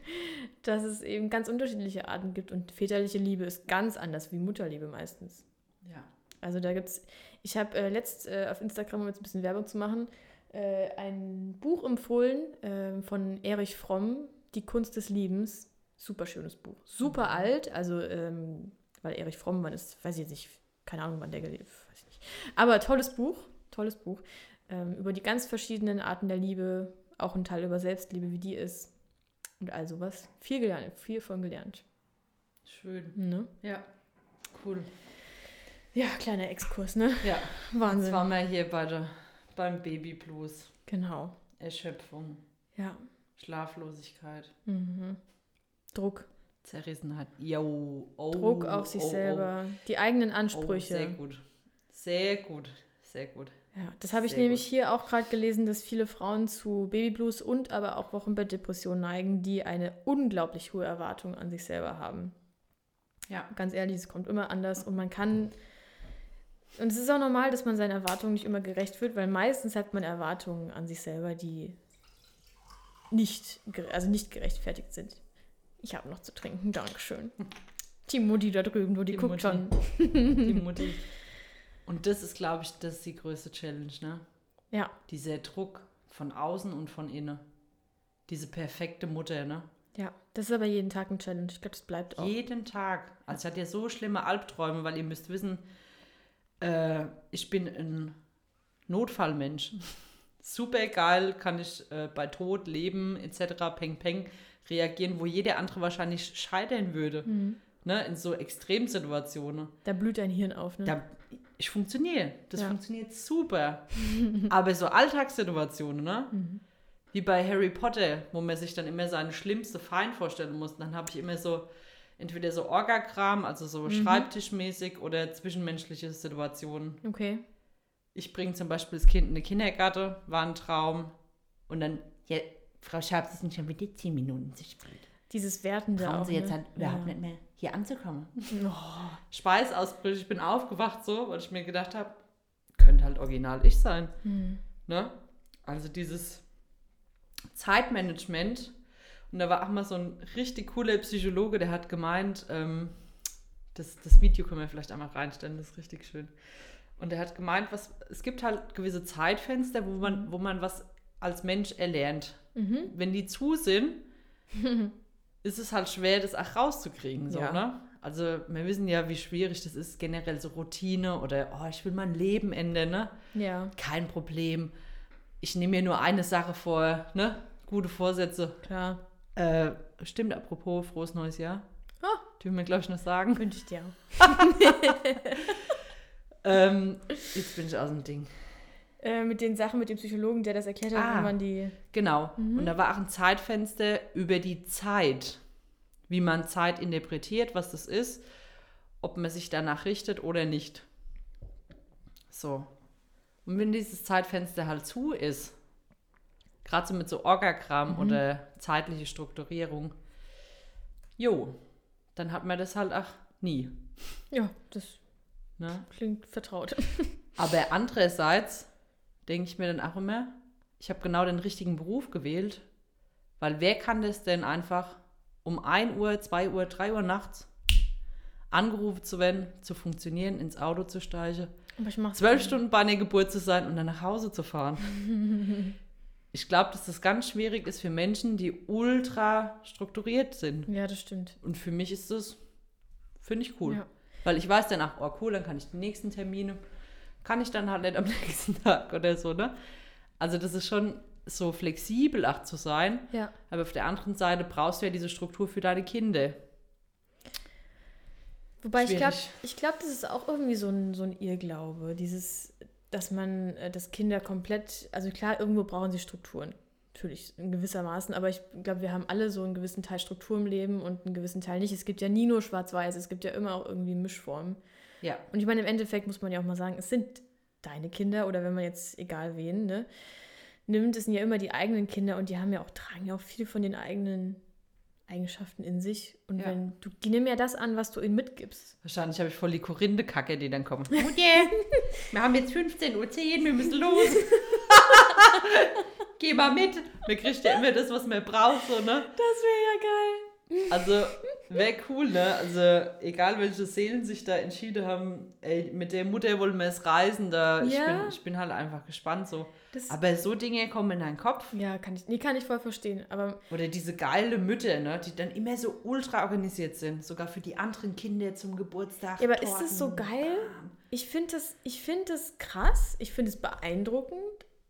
dass es eben ganz unterschiedliche Arten gibt und väterliche Liebe ist ganz anders wie Mutterliebe meistens. Ja. Also da gibt es, ich habe äh, letzt äh, auf Instagram, um jetzt ein bisschen Werbung zu machen, äh, ein Buch empfohlen äh, von Erich Fromm, Die Kunst des Liebens. Super schönes Buch. Super mhm. alt, also ähm, weil Erich Fromm, man ist, weiß ich jetzt nicht, keine Ahnung, wann der gelebt weiß ich nicht. Aber tolles Buch, tolles Buch. Ähm, über die ganz verschiedenen Arten der Liebe, auch ein Teil über Selbstliebe, wie die ist. Und all sowas. Viel gelernt, viel von gelernt. Schön. Ne? Ja, cool. Ja, kleiner Exkurs, ne? Ja. Wahnsinn. Jetzt waren wir hier bei der beim Babyblues. Genau. Erschöpfung. Ja. Schlaflosigkeit. Mhm. Druck. Zerrissenheit. Jo. Oh, Druck auf sich oh, oh. selber. Oh. Die eigenen Ansprüche. Oh, sehr gut. Sehr gut. Sehr gut. Ja, das habe ich Sehr nämlich gut. hier auch gerade gelesen, dass viele Frauen zu Babyblues und aber auch Wochenbettdepressionen neigen, die eine unglaublich hohe Erwartung an sich selber haben. Ja, ganz ehrlich, es kommt immer anders und man kann und es ist auch normal, dass man seinen Erwartungen nicht immer gerecht wird, weil meistens hat man Erwartungen an sich selber, die nicht, also nicht gerechtfertigt sind. Ich habe noch zu trinken, Dankeschön. Die Mutti da drüben, wo die, die guckt Mutti. schon. Die Mutti. Und das ist, glaube ich, das ist die größte Challenge, ne? Ja. Dieser Druck von außen und von innen. Diese perfekte Mutter, ne? Ja, das ist aber jeden Tag ein Challenge. Ich glaube, das bleibt auch. Jeden Tag. Also ich hatte ja so schlimme Albträume, weil ihr müsst wissen, äh, ich bin ein Notfallmensch. Super geil, kann ich äh, bei Tod, Leben etc. Peng Peng reagieren, wo jeder andere wahrscheinlich scheitern würde. Mhm. Ne, in so Extremsituationen. Da blüht dein Hirn auf, ne? Da, ich funktioniere. Das ja. funktioniert super. Aber so Alltagssituationen, ne? Mhm. Wie bei Harry Potter, wo man sich dann immer seine schlimmste Feind vorstellen muss. dann habe ich immer so entweder so Orgakram, also so mhm. schreibtischmäßig oder zwischenmenschliche Situationen. Okay. Ich bringe zum Beispiel das Kind in den Kindergarten, war ein Traum. Und dann, ja, Frau Schabs, es sind schon wieder zehn Minuten zu spät. Dieses Wertende Trauen auch, Sie jetzt ne? halt überhaupt ja. nicht mehr hier anzukommen. Oh. Schweißausbrüche, ich bin aufgewacht so, weil ich mir gedacht habe, könnte halt original ich sein. Mhm. Ne? Also dieses Zeitmanagement und da war auch mal so ein richtig cooler Psychologe, der hat gemeint, ähm, das, das Video können wir vielleicht einmal reinstellen, das ist richtig schön. Und der hat gemeint, was, es gibt halt gewisse Zeitfenster, wo man, wo man was als Mensch erlernt. Mhm. Wenn die zu sind, ist es halt schwer, das auch rauszukriegen. So, ja. ne? Also wir wissen ja, wie schwierig das ist, generell so Routine oder oh, ich will mein Leben ändern, ne? Ja. Kein Problem. Ich nehme mir nur eine Sache vor, ne? Gute Vorsätze. Klar. Äh, stimmt, apropos frohes neues Jahr. Oh. Dürfen wir, glaube ich, noch sagen. Wünsche ich dir ähm, jetzt bin ich aus dem Ding. Äh, mit den Sachen mit dem Psychologen, der das erklärt hat, ah, wie man die. Genau. Mhm. Und da war auch ein Zeitfenster über die Zeit. Wie man Zeit interpretiert, was das ist, ob man sich danach richtet oder nicht. So. Und wenn dieses Zeitfenster halt zu ist, Gerade so mit so Orgakram mhm. oder zeitliche Strukturierung. Jo, dann hat man das halt auch nie. Ja, das ne? klingt vertraut. Aber andererseits denke ich mir dann auch immer, ich habe genau den richtigen Beruf gewählt, weil wer kann das denn einfach um 1 Uhr, 2 Uhr, 3 Uhr nachts angerufen zu werden, zu funktionieren, ins Auto zu steigen, zwölf Stunden bei einer Geburt zu sein und dann nach Hause zu fahren. ich glaube, dass das ganz schwierig ist für Menschen, die ultra strukturiert sind. Ja, das stimmt. Und für mich ist das, finde ich cool. Ja. Weil ich weiß danach, oh cool, dann kann ich die nächsten Termine, kann ich dann halt nicht am nächsten Tag oder so, ne? Also das ist schon so flexibel auch zu sein. Ja. Aber auf der anderen Seite brauchst du ja diese Struktur für deine Kinder. Wobei ich glaube, Schwierig. ich glaube, das ist auch irgendwie so ein, so ein Irrglaube, dieses, dass man, äh, dass Kinder komplett, also klar, irgendwo brauchen sie Strukturen, natürlich in gewissermaßen, aber ich glaube, wir haben alle so einen gewissen Teil Struktur im Leben und einen gewissen Teil nicht. Es gibt ja nie nur Schwarz-Weiß, es gibt ja immer auch irgendwie Mischformen. Ja. Und ich meine, im Endeffekt muss man ja auch mal sagen, es sind deine Kinder oder wenn man jetzt, egal wen, ne, nimmt, es sind ja immer die eigenen Kinder und die haben ja auch, tragen ja auch viel von den eigenen Eigenschaften in sich. Und Ja. wenn du, die nehmen ja das an, was du ihnen mitgibst. Wahrscheinlich habe ich voll die Korinde-Kacke, die dann kommt. Mutter, wir haben jetzt 15.10 Uhr, wir müssen los. Geh mal mit. Man kriegt ja immer das, was man braucht, so, ne? Das wäre ja geil. Also, wäre cool, ne? Also, egal welche Seelen sich da entschieden haben, ey, mit der Mutter wollen wir es reisen, da ich, Ja. bin, ich bin halt einfach gespannt, so. Das, Aber so Dinge kommen in deinen Kopf. ja, kann ich, nee, kann ich voll verstehen. Aber Oder diese geile Mütter, ne, die dann immer so ultra organisiert sind, sogar für die anderen Kinder zum Geburtstag. Ja, aber ist das so Torten, geil? bam. ich finde das, ich find das krass, ich finde es beeindruckend,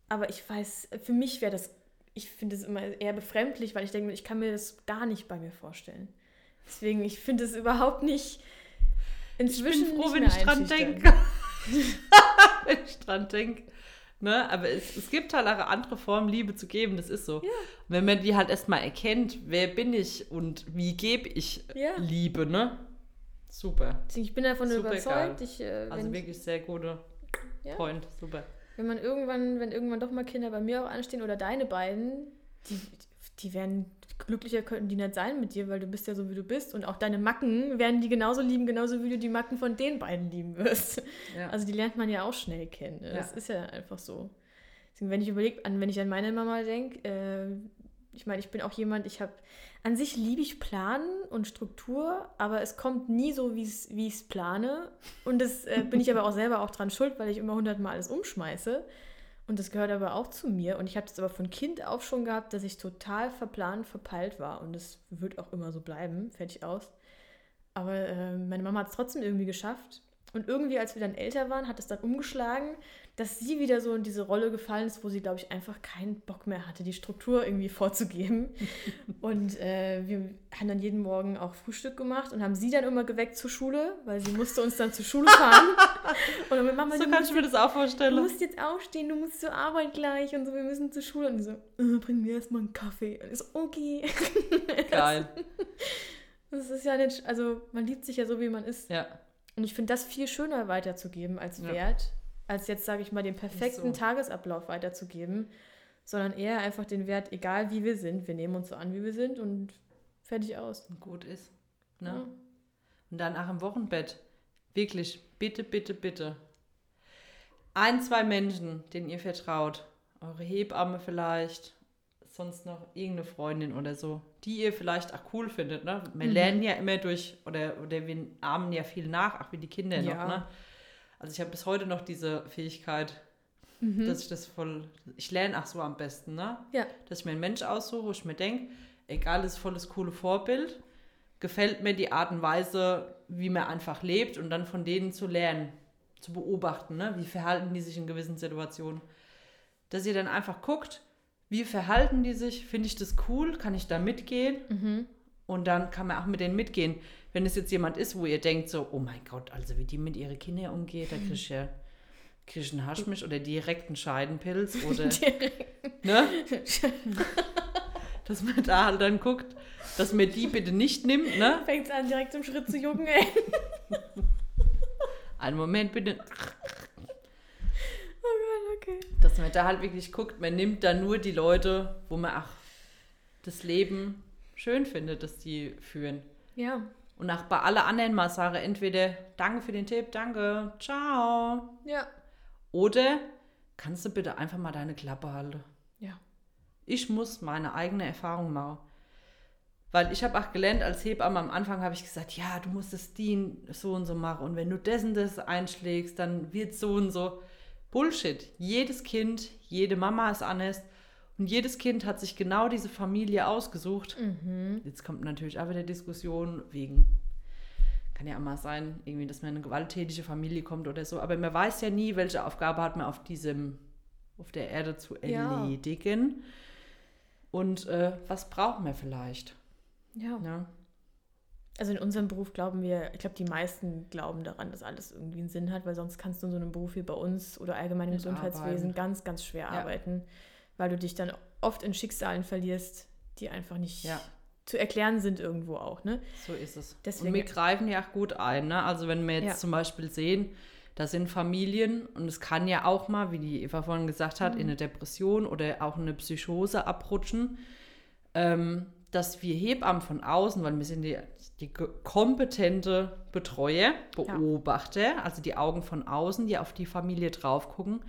aber ich weiß, für mich wäre das, ich finde es immer eher befremdlich, weil ich denke, ich kann mir das gar nicht bei mir vorstellen. Deswegen, ich finde es überhaupt nicht. Ich Inzwischen bin froh, wenn ich dran denke. wenn ich dran denke. Ne? Aber es, es gibt halt auch andere Form, Liebe zu geben, das ist so. Ja. Wenn man die halt erstmal erkennt, wer bin ich und wie gebe ich Ja. Liebe, ne? Super. Ich bin davon Super überzeugt, ich, äh, Also wirklich sehr guter Ja. Point, super. wenn man irgendwann, wenn irgendwann doch mal Kinder bei mir auch anstehen oder deine beiden, die, die werden glücklicher könnten die nicht sein mit dir, weil du bist ja so wie du bist und auch deine Macken werden die genauso lieben, genauso wie du die Macken von den beiden lieben wirst. Ja. Also die lernt man ja auch schnell kennen. Ne? Das Ja. ist ja einfach so. Deswegen, wenn ich überlege, an wenn ich an meine Mama denke, äh, ich meine, ich bin auch jemand, ich habe an sich liebe ich Planen und Struktur, aber es kommt nie so, wie ich es plane. Und das äh, bin ich aber auch selber auch dran schuld, weil ich immer hundertmal alles umschmeiße. Und das gehört aber auch zu mir. Und ich habe das aber von Kind auf schon gehabt, dass ich total verplant, verpeilt war. Und das wird auch immer so bleiben, fertig aus. Aber äh, meine Mama hat es trotzdem irgendwie geschafft. Und irgendwie, als wir dann älter waren, hat es dann umgeschlagen, dass sie wieder so in diese Rolle gefallen ist, wo sie, glaube ich, einfach keinen Bock mehr hatte, die Struktur irgendwie vorzugeben. und äh, wir haben dann jeden Morgen auch Frühstück gemacht und haben sie dann immer geweckt zur Schule, weil sie musste uns dann zur Schule fahren. und dann mit Mama, So du kann musst ich mir das auch du vorstellen. musst jetzt aufstehen, du musst zur Arbeit gleich und so, wir müssen zur Schule. Und so, äh, bring mir erstmal einen Kaffee. Und ich so, okay. Geil. Das ist ja nicht, also man liebt sich ja so, wie man ist. Ja. Und ich finde das viel schöner weiterzugeben als Ja. Als jetzt, sage ich mal, den perfekten so. Tagesablauf weiterzugeben, sondern eher einfach den Wert, egal wie wir sind, wir nehmen uns so an, wie wir sind und fertig aus. Gut ist. Ne? Ja. Und dann auch im Wochenbett. Wirklich, bitte, bitte, bitte. Ein, zwei Menschen, denen ihr vertraut. Eure Hebamme vielleicht. Sonst noch irgendeine Freundin oder so, die ihr vielleicht auch cool findet. Ne? Wir Mhm. lernen ja immer durch, oder, oder wir ahmen ja viel nach, auch wie die Kinder Ja. noch. Ne? Also ich habe bis heute noch diese Fähigkeit, Mhm. dass ich das voll, ich lerne auch so am besten, ne? Ja. Dass ich mir einen Mensch aussuche, wo ich mir denke, egal, ist voll das coole Vorbild, gefällt mir die Art und Weise, wie man einfach lebt und dann von denen zu lernen, zu beobachten, ne? Wie verhalten die sich in gewissen Situationen. Dass ihr dann einfach guckt, wie verhalten die sich, finde ich das cool, kann ich da mitgehen Mhm. Und dann kann man auch mit denen mitgehen. Wenn es jetzt jemand ist, wo ihr denkt so, oh mein Gott, also wie die mit ihren Kindern umgeht, da krieg ich ja krieg ich einen Haschmisch oder direkt einen Scheidenpilz oder, ne? Dass man da halt dann guckt, dass man die bitte nicht nimmt, ne? Fängt an, direkt im Schritt zu jucken, ey. Einen Moment bitte. Oh Gott, okay. Dass man da halt wirklich guckt, man nimmt da nur die Leute, wo man auch das Leben schön findet, dass die führen. Ja. Und auch bei alle anderen mal sage, entweder danke für den Tipp, danke, ciao. Ja. Oder kannst du bitte einfach mal deine Klappe halten? Ja. Ich muss meine eigene Erfahrung machen. Weil ich habe auch gelernt, als Hebamme am Anfang habe ich gesagt, ja, du musst es die so und so machen. Und wenn du das und das einschlägst, dann wird so und so. Bullshit. Jedes Kind, jede Mama ist anders. Und jedes Kind hat sich genau diese Familie ausgesucht. Mhm. Jetzt kommt natürlich auch wieder Diskussion wegen kann ja auch mal sein, irgendwie, dass man in eine gewalttätige Familie kommt oder so. Aber man weiß ja nie, welche Aufgabe hat man auf diesem, auf der Erde zu Ja. erledigen. Und äh, was braucht man vielleicht? Ja. Ja. Also in unserem Beruf glauben wir, ich glaube, die meisten glauben daran, dass alles irgendwie einen Sinn hat, weil sonst kannst du in so einem Beruf wie bei uns oder allgemein im Gesundheitswesen arbeiten. ganz, ganz schwer Ja. arbeiten, weil du dich dann oft in Schicksalen verlierst, die einfach nicht Ja. zu erklären sind irgendwo auch, ne? So ist es. Deswegen- und wir greifen ja auch gut ein. Ne? Also wenn wir jetzt Ja. zum Beispiel sehen, da sind Familien und es kann ja auch mal, wie die Eva vorhin gesagt hat, Mhm. in eine Depression oder auch in eine Psychose abrutschen, ähm, dass wir Hebammen von außen, weil wir sind die, die kompetente Betreuer, Beobachter, also die Augen von außen, die auf die Familie drauf gucken,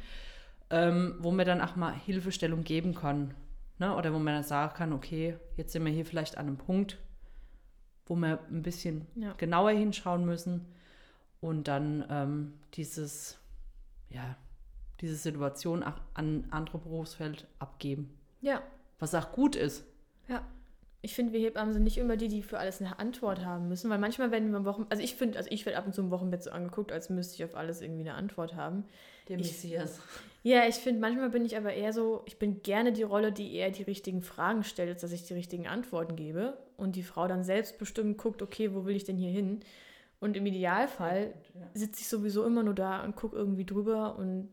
ähm, wo man dann auch mal Hilfestellung geben kann. Ne? Oder wo man dann sagen kann, okay, jetzt sind wir hier vielleicht an einem Punkt, wo wir ein bisschen Ja. genauer hinschauen müssen und dann ähm, dieses, ja, diese Situation auch an andere Berufsfeld abgeben. Ja, Was auch gut ist. ja. Ich finde, wir Hebammen sind nicht immer die, die für alles eine Antwort haben müssen, weil manchmal werden wir Wochen, also ich finde, also ich werde ab und zu im Wochenbett so angeguckt, als müsste ich auf alles irgendwie eine Antwort haben. Der Ich- Messias. Ja, ich finde, manchmal bin ich aber eher so, ich bin gerne die Rolle, die eher die richtigen Fragen stellt, als dass ich die richtigen Antworten gebe und die Frau dann selbstbestimmt guckt, okay, wo will ich denn hier hin? Und im Idealfall sitze ich sowieso immer nur da und gucke irgendwie drüber und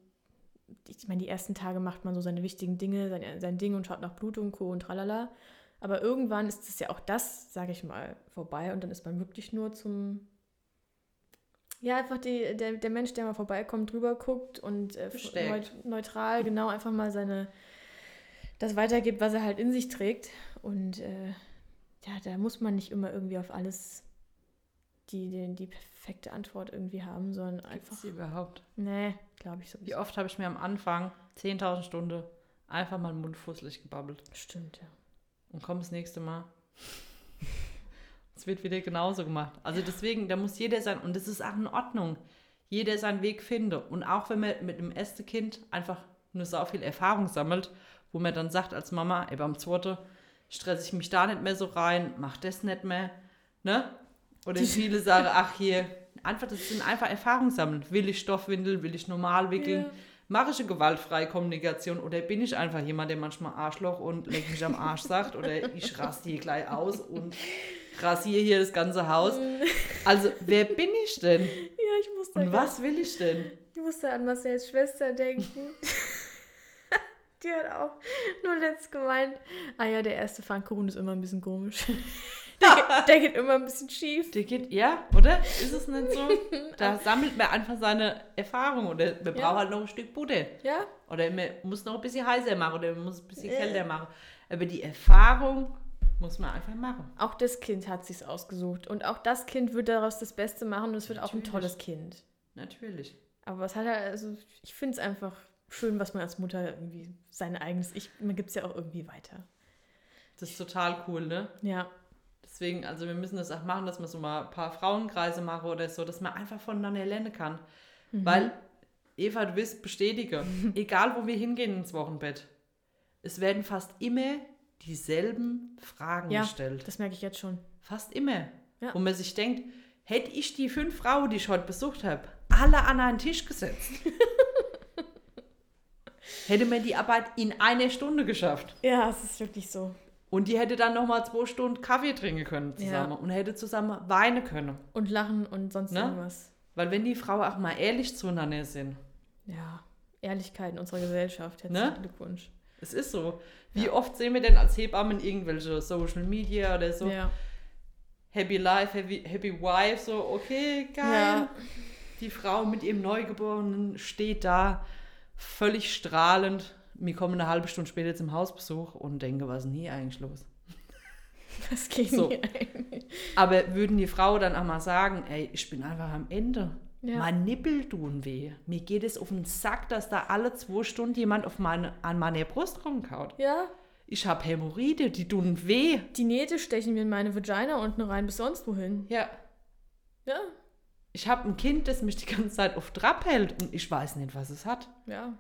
ich meine, die ersten Tage macht man so seine wichtigen Dinge, sein, sein Ding und schaut nach Blut und Co. und tralala. Aber irgendwann ist es ja auch das, sage ich mal, vorbei und dann ist man wirklich nur zum, ja, einfach die, der, der Mensch, der mal vorbeikommt, drüber guckt und äh, neutral genau einfach mal seine, das weitergibt, was er halt in sich trägt. Und äh, ja, da muss man nicht immer irgendwie auf alles die, die, die perfekte Antwort irgendwie haben, sondern einfach, Einfach überhaupt. nee, glaube ich Wie sowieso. oft habe ich mir am Anfang 10.000 Stunden einfach mal mundfusselig gebabbelt Stimmt, ja. und komm das nächste Mal. Es wird wieder genauso gemacht. Also deswegen, da muss jeder sein, und das ist auch in Ordnung, jeder seinen Weg finde. Und auch wenn man mit einem ersten Kind einfach nur so viel Erfahrung sammelt, wo man dann sagt als Mama, ey, beim zweiten stresse ich mich da nicht mehr so rein, mach das nicht mehr, ne? Oder viele sagen, ach hier, einfach, das sind einfach Erfahrungen sammeln. Will ich Stoffwindel, will ich normal wickeln? Ja. Mache ich eine gewaltfreie Kommunikation oder bin ich einfach jemand, der manchmal Arschloch und leck mich am Arsch sagt oder ich raste hier gleich aus und rasiere hier das ganze Haus. Also, wer bin ich denn? Ja, ich musste, Und was will ich denn? ich musste an Marcells Schwester denken. Die hat auch nur letzt gemeint, ah ja, der erste Pfannkuchen ist immer ein bisschen komisch. Der, geht- der geht immer ein bisschen schief. Der geht, ja, oder? Ist es nicht so? Da sammelt man einfach seine Erfahrung oder man Ja. braucht halt noch ein Stück Butter. Ja, Oder man muss noch ein bisschen heißer machen oder man muss ein bisschen kälter machen. Aber die Erfahrung muss man einfach machen. auch das Kind hat sich's ausgesucht. Und auch das Kind wird daraus das Beste machen und es wird auch ein Natürlich. tolles Kind. Natürlich. Aber was hat er, also ich finde es einfach schön, was man als Mutter irgendwie sein eigenes Ich, man gibt es ja auch irgendwie weiter. Das ist total cool, ne? Ja, Deswegen, also wir müssen das auch machen, dass man so mal ein paar Frauenkreise machen oder so, dass man einfach voneinander lernen kann. Mhm. Weil, Eva, du wirst bestätigen, egal wo wir hingehen ins Wochenbett, es werden fast immer dieselben Fragen Ja. gestellt. das merke ich jetzt schon. Fast immer. Ja. Wo man sich denkt, hätte ich die fünf Frauen, die ich heute besucht habe, alle an einen Tisch gesetzt, hätte man die Arbeit in einer Stunde geschafft. Ja, es ist wirklich so. Und die hätte dann nochmal zwei Stunden Kaffee trinken können zusammen Ja. und hätte zusammen weinen können. Und lachen und sonst Ne? irgendwas. Weil wenn die Frauen auch mal ehrlich zueinander sind, Ja, Ehrlichkeit in unserer Gesellschaft. Herzlichen Ne? Glückwunsch. es ist so. Wie Ja. oft sehen wir denn als Hebammen irgendwelche Social Media oder so, Ja. Happy Life, Happy, Happy Wife, so, okay, geil. Ja. Die Frau mit ihrem Neugeborenen steht da, völlig strahlend. Wir kommen eine halbe Stunde später zum Hausbesuch und denken, was ist denn hier eigentlich los? Das geht So. nie ein. Aber würden die Frau dann auch mal sagen, ey, ich bin einfach am Ende. Ja. Mein Nippel tun weh. Mir geht es auf den Sack, dass da alle zwei Stunden jemand auf meine, an meine Brust rumkaut. Ja, Ich habe Hämorrhoide, die tun veh. die Nähte stechen mir in meine Vagina unten rein bis sonst wohin. Ja, Ja, ich habe ein Kind, das mich die ganze Zeit auf Trab hält und ich weiß nicht, was es hat. ja.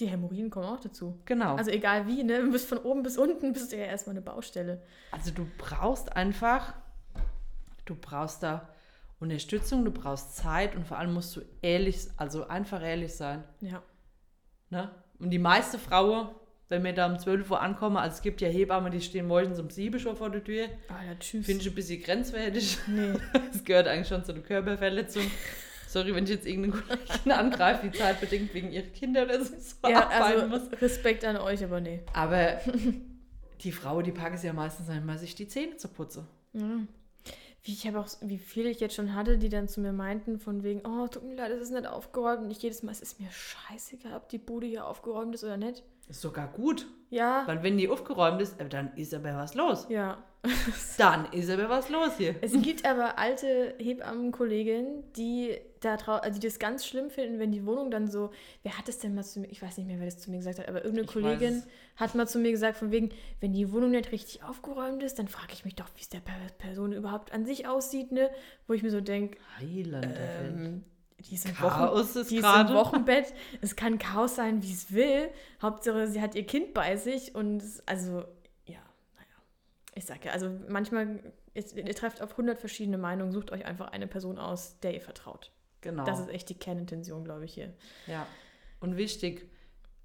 Die Hämorrhoiden kommen auch dazu. Genau. Also egal wie, ne? Du bist von oben bis unten, bist du ja erstmal eine Baustelle. Also du brauchst einfach, du brauchst da Unterstützung, du brauchst Zeit und vor allem musst du ehrlich, also einfach ehrlich sein. Ja. Ne? Und die meiste Frauen, wenn wir da um 12 Uhr ankommen, also es gibt ja Hebammen, die stehen morgens um 7 schon vor der Tür. Alter, tschüss. Finde ich ein bisschen grenzwertig. Nee. Das gehört eigentlich schon zu einer Körperverletzung. Sorry, wenn ich jetzt irgendeine Kollegin angreife, die zeitbedingt wegen ihrer Kinder oder so, Ja, arbeiten also muss. Respekt an euch, aber nee. Aber die Frau, die packt es ja meistens einmal, sich die Zähne zu putzen. Ja. Wie ich habe auch, wie viele ich jetzt schon hatte, die dann zu mir meinten, von wegen, oh, tut mir leid, es ist nicht aufgeräumt. Und ich jedes Mal, es ist mir scheißegal, ob die Bude hier aufgeräumt ist oder nicht. Ist sogar gut. Ja. Weil wenn die aufgeräumt ist, äh, dann ist aber was los. Ja. Dann ist aber was los hier. Es gibt aber alte Hebammenkolleginnen, die da also die das ganz schlimm finden, wenn die Wohnung dann so, wer hat es denn mal zu mir, ich weiß nicht mehr, wer das zu mir gesagt hat, aber irgendeine Ich Kollegin hat mal zu mir gesagt, von wegen, wenn die Wohnung nicht richtig aufgeräumt ist, dann frage ich mich doch, wie es der Per- Person überhaupt an sich aussieht, ne? Wo ich mir so denke, Heiland ähm, die ist, im Chaos Wochen, ist die ist im Wochenbett. Es kann Chaos sein, wie es will. Hauptsache, sie hat ihr Kind bei sich und es, also. Ich sag ja, also manchmal, ihr, ihr trefft auf 100 verschiedene Meinungen, sucht euch einfach eine Person aus, der ihr vertraut. Genau. Das ist echt die Kernintention, glaube ich, hier. Ja. Und wichtig,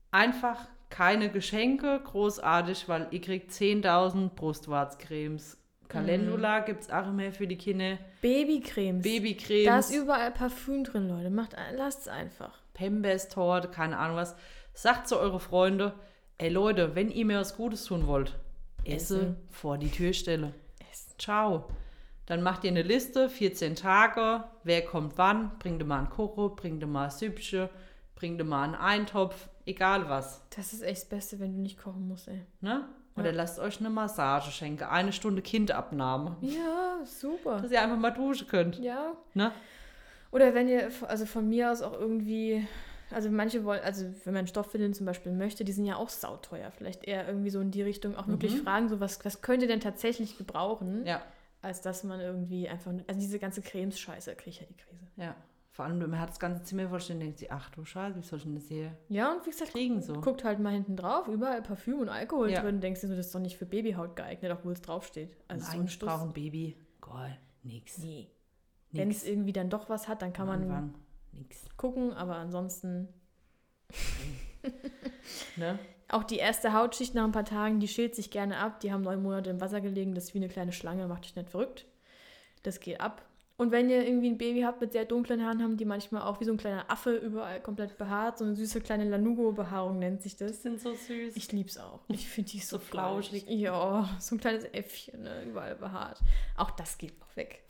einfach keine Geschenke, großartig, weil ihr kriegt 10.000 Brustwarzcremes. Calendula Mhm. gibt es auch mehr für die Kinder. Babycremes. Babycremes, Da ist überall Parfüm drin, Leute. Macht, lasst es einfach. Pembes-Torte, keine Ahnung was. Sagt zu eure Freunde, ey Leute, wenn ihr mir was Gutes tun wollt, esse Essen. vor die Tür stelle. Essen. Ciao. Dann macht ihr eine Liste, 14 Tage, wer kommt wann, bringt ihr mal einen Koche, bringt ihr mal Süppchen, bringt ihr mal einen Eintopf, egal was. Das ist echt das Beste, wenn du nicht kochen musst, ey. Ne? Oder Ja. lasst euch eine Massage schenken, eine Stunde Kindabnahme, Ja, super. dass ihr einfach mal duschen könnt. Ja, Ne? Oder wenn ihr, also von mir aus auch irgendwie, also manche wollen, also wenn man Stoffwindeln zum Beispiel möchte, die sind ja auch sauteuer. Vielleicht eher irgendwie so in die Richtung auch wirklich Mhm. fragen, so was, was könnt ihr denn tatsächlich gebrauchen, Ja, als dass man irgendwie einfach, also diese ganze Cremes-Scheiße, kriege ich ja die Krise. ja. Vor allem, man hat das ganze Zimmer vorstellen, denkt sich, ach du Scheiße, wie soll ich denn das hier Ja, und wie gesagt, kriegen so? guckt halt mal hinten drauf, überall Parfüm und Alkohol Ja. drin, denkst du so, das ist doch nicht für Babyhaut geeignet, obwohl es draufsteht. Also Und so ein ein Baby Goal, nix. Nee. Wenn es irgendwie dann doch was hat, dann kann man Nix. gucken, aber ansonsten Ne? Auch die erste Hautschicht nach ein paar Tagen, die schält sich gerne ab. Die haben neun Monate im Wasser gelegen. Das ist wie eine kleine Schlange, macht dich nicht verrückt. Das geht ab. Und wenn ihr irgendwie ein Baby habt mit sehr dunklen Haaren, haben die manchmal auch wie so ein kleiner Affe überall komplett behaart. So eine süße kleine Lanugo-Behaarung nennt sich Das das. sind so süß. Ich lieb's auch. Ich finde die so, So flauschig. flauschig. Ja, so ein kleines Äffchen, ne? überall behaart. Auch das geht auch weg.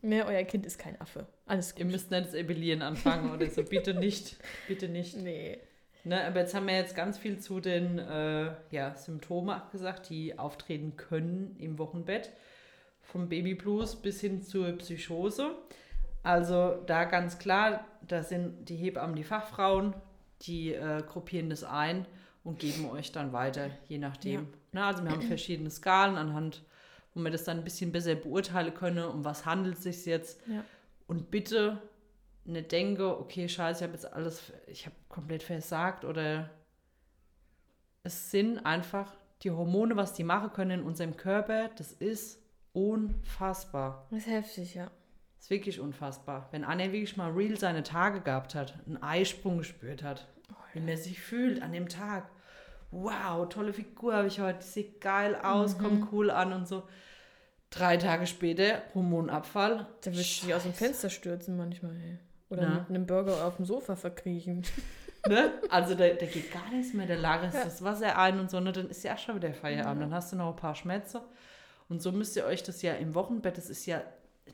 Ne, euer Kind ist kein Affe. Alles gut. Ihr müsst nicht das Ebellieren anfangen oder so. Bitte nicht. Bitte nicht. Nee. Ne, aber jetzt haben wir jetzt ganz viel zu den äh, ja, Symptomen abgesagt, die auftreten können im Wochenbett. Vom Babyblues bis hin zur Psychose. Also da ganz klar, da sind die Hebammen die Fachfrauen, die äh, gruppieren das ein und geben euch dann weiter, je nachdem. Ja. Na, also wir haben verschiedene Skalen anhand, wo wir das dann ein bisschen besser beurteilen können, um was handelt es sich jetzt. Ja. Und bitte nicht denke, okay, scheiße, ich habe jetzt alles, ich habe komplett versagt oder es sind einfach die Hormone, was die machen können in unserem Körper, das ist unfassbar. Das ist heftig, ja. Das ist wirklich unfassbar. Wenn Anna wirklich mal real seine Tage gehabt hat, einen Eisprung gespürt hat, wie man sich fühlt an dem Tag. Wow, tolle Figur habe ich heute, sieht geil aus, Mhm. kommt cool an und so. Drei Tage später, Hormonabfall. Da wirst du dich aus dem. Fenster stürzen manchmal. Ey. Oder Na. mit einem Burger auf dem Sofa verkriechen. Ne? Also da, da geht gar nichts mehr, da lagert Ja. das Wasser ein und so, ne? dann ist ja auch schon wieder Feierabend, dann hast du noch ein paar Schmerzen. Und so müsst ihr euch das ja im Wochenbett, das ist ja,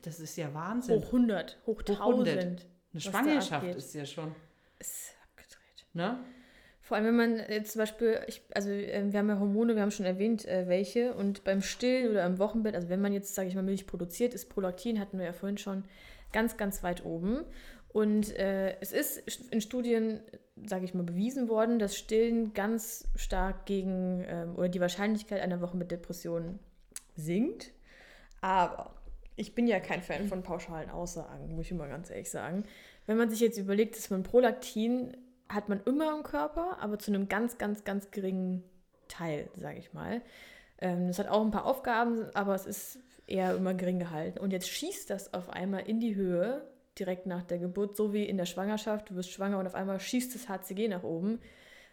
das ist ja Wahnsinn. Hoch 100, hoch Hoch 100. 1000. Eine Schwangerschaft ist ja schon. Ist abgedreht. Ne? Vor allem, wenn man jetzt zum Beispiel, ich, also ähm, wir haben ja Hormone, wir haben schon erwähnt, äh, welche. Und beim Stillen oder im Wochenbett, also wenn man jetzt, sage ich mal, Milch produziert, ist Prolaktin, hatten wir ja vorhin schon, ganz, ganz weit oben. Und äh, es ist in Studien, sage ich mal, bewiesen worden, dass Stillen ganz stark gegen ähm, oder die Wahrscheinlichkeit einer Wochenbettdepression sinkt. Aber ich bin ja kein Fan von pauschalen Aussagen, muss ich immer ganz ehrlich sagen. Wenn man sich jetzt überlegt, dass man Prolaktin hat man immer im Körper, aber zu einem ganz, ganz, ganz geringen Teil, sage ich mal. Ähm, das hat auch ein paar Aufgaben, aber es ist eher immer gering gehalten. Und jetzt schießt das auf einmal in die Höhe, direkt nach der Geburt, so wie in der Schwangerschaft. Du wirst schwanger und auf einmal schießt das HCG nach oben.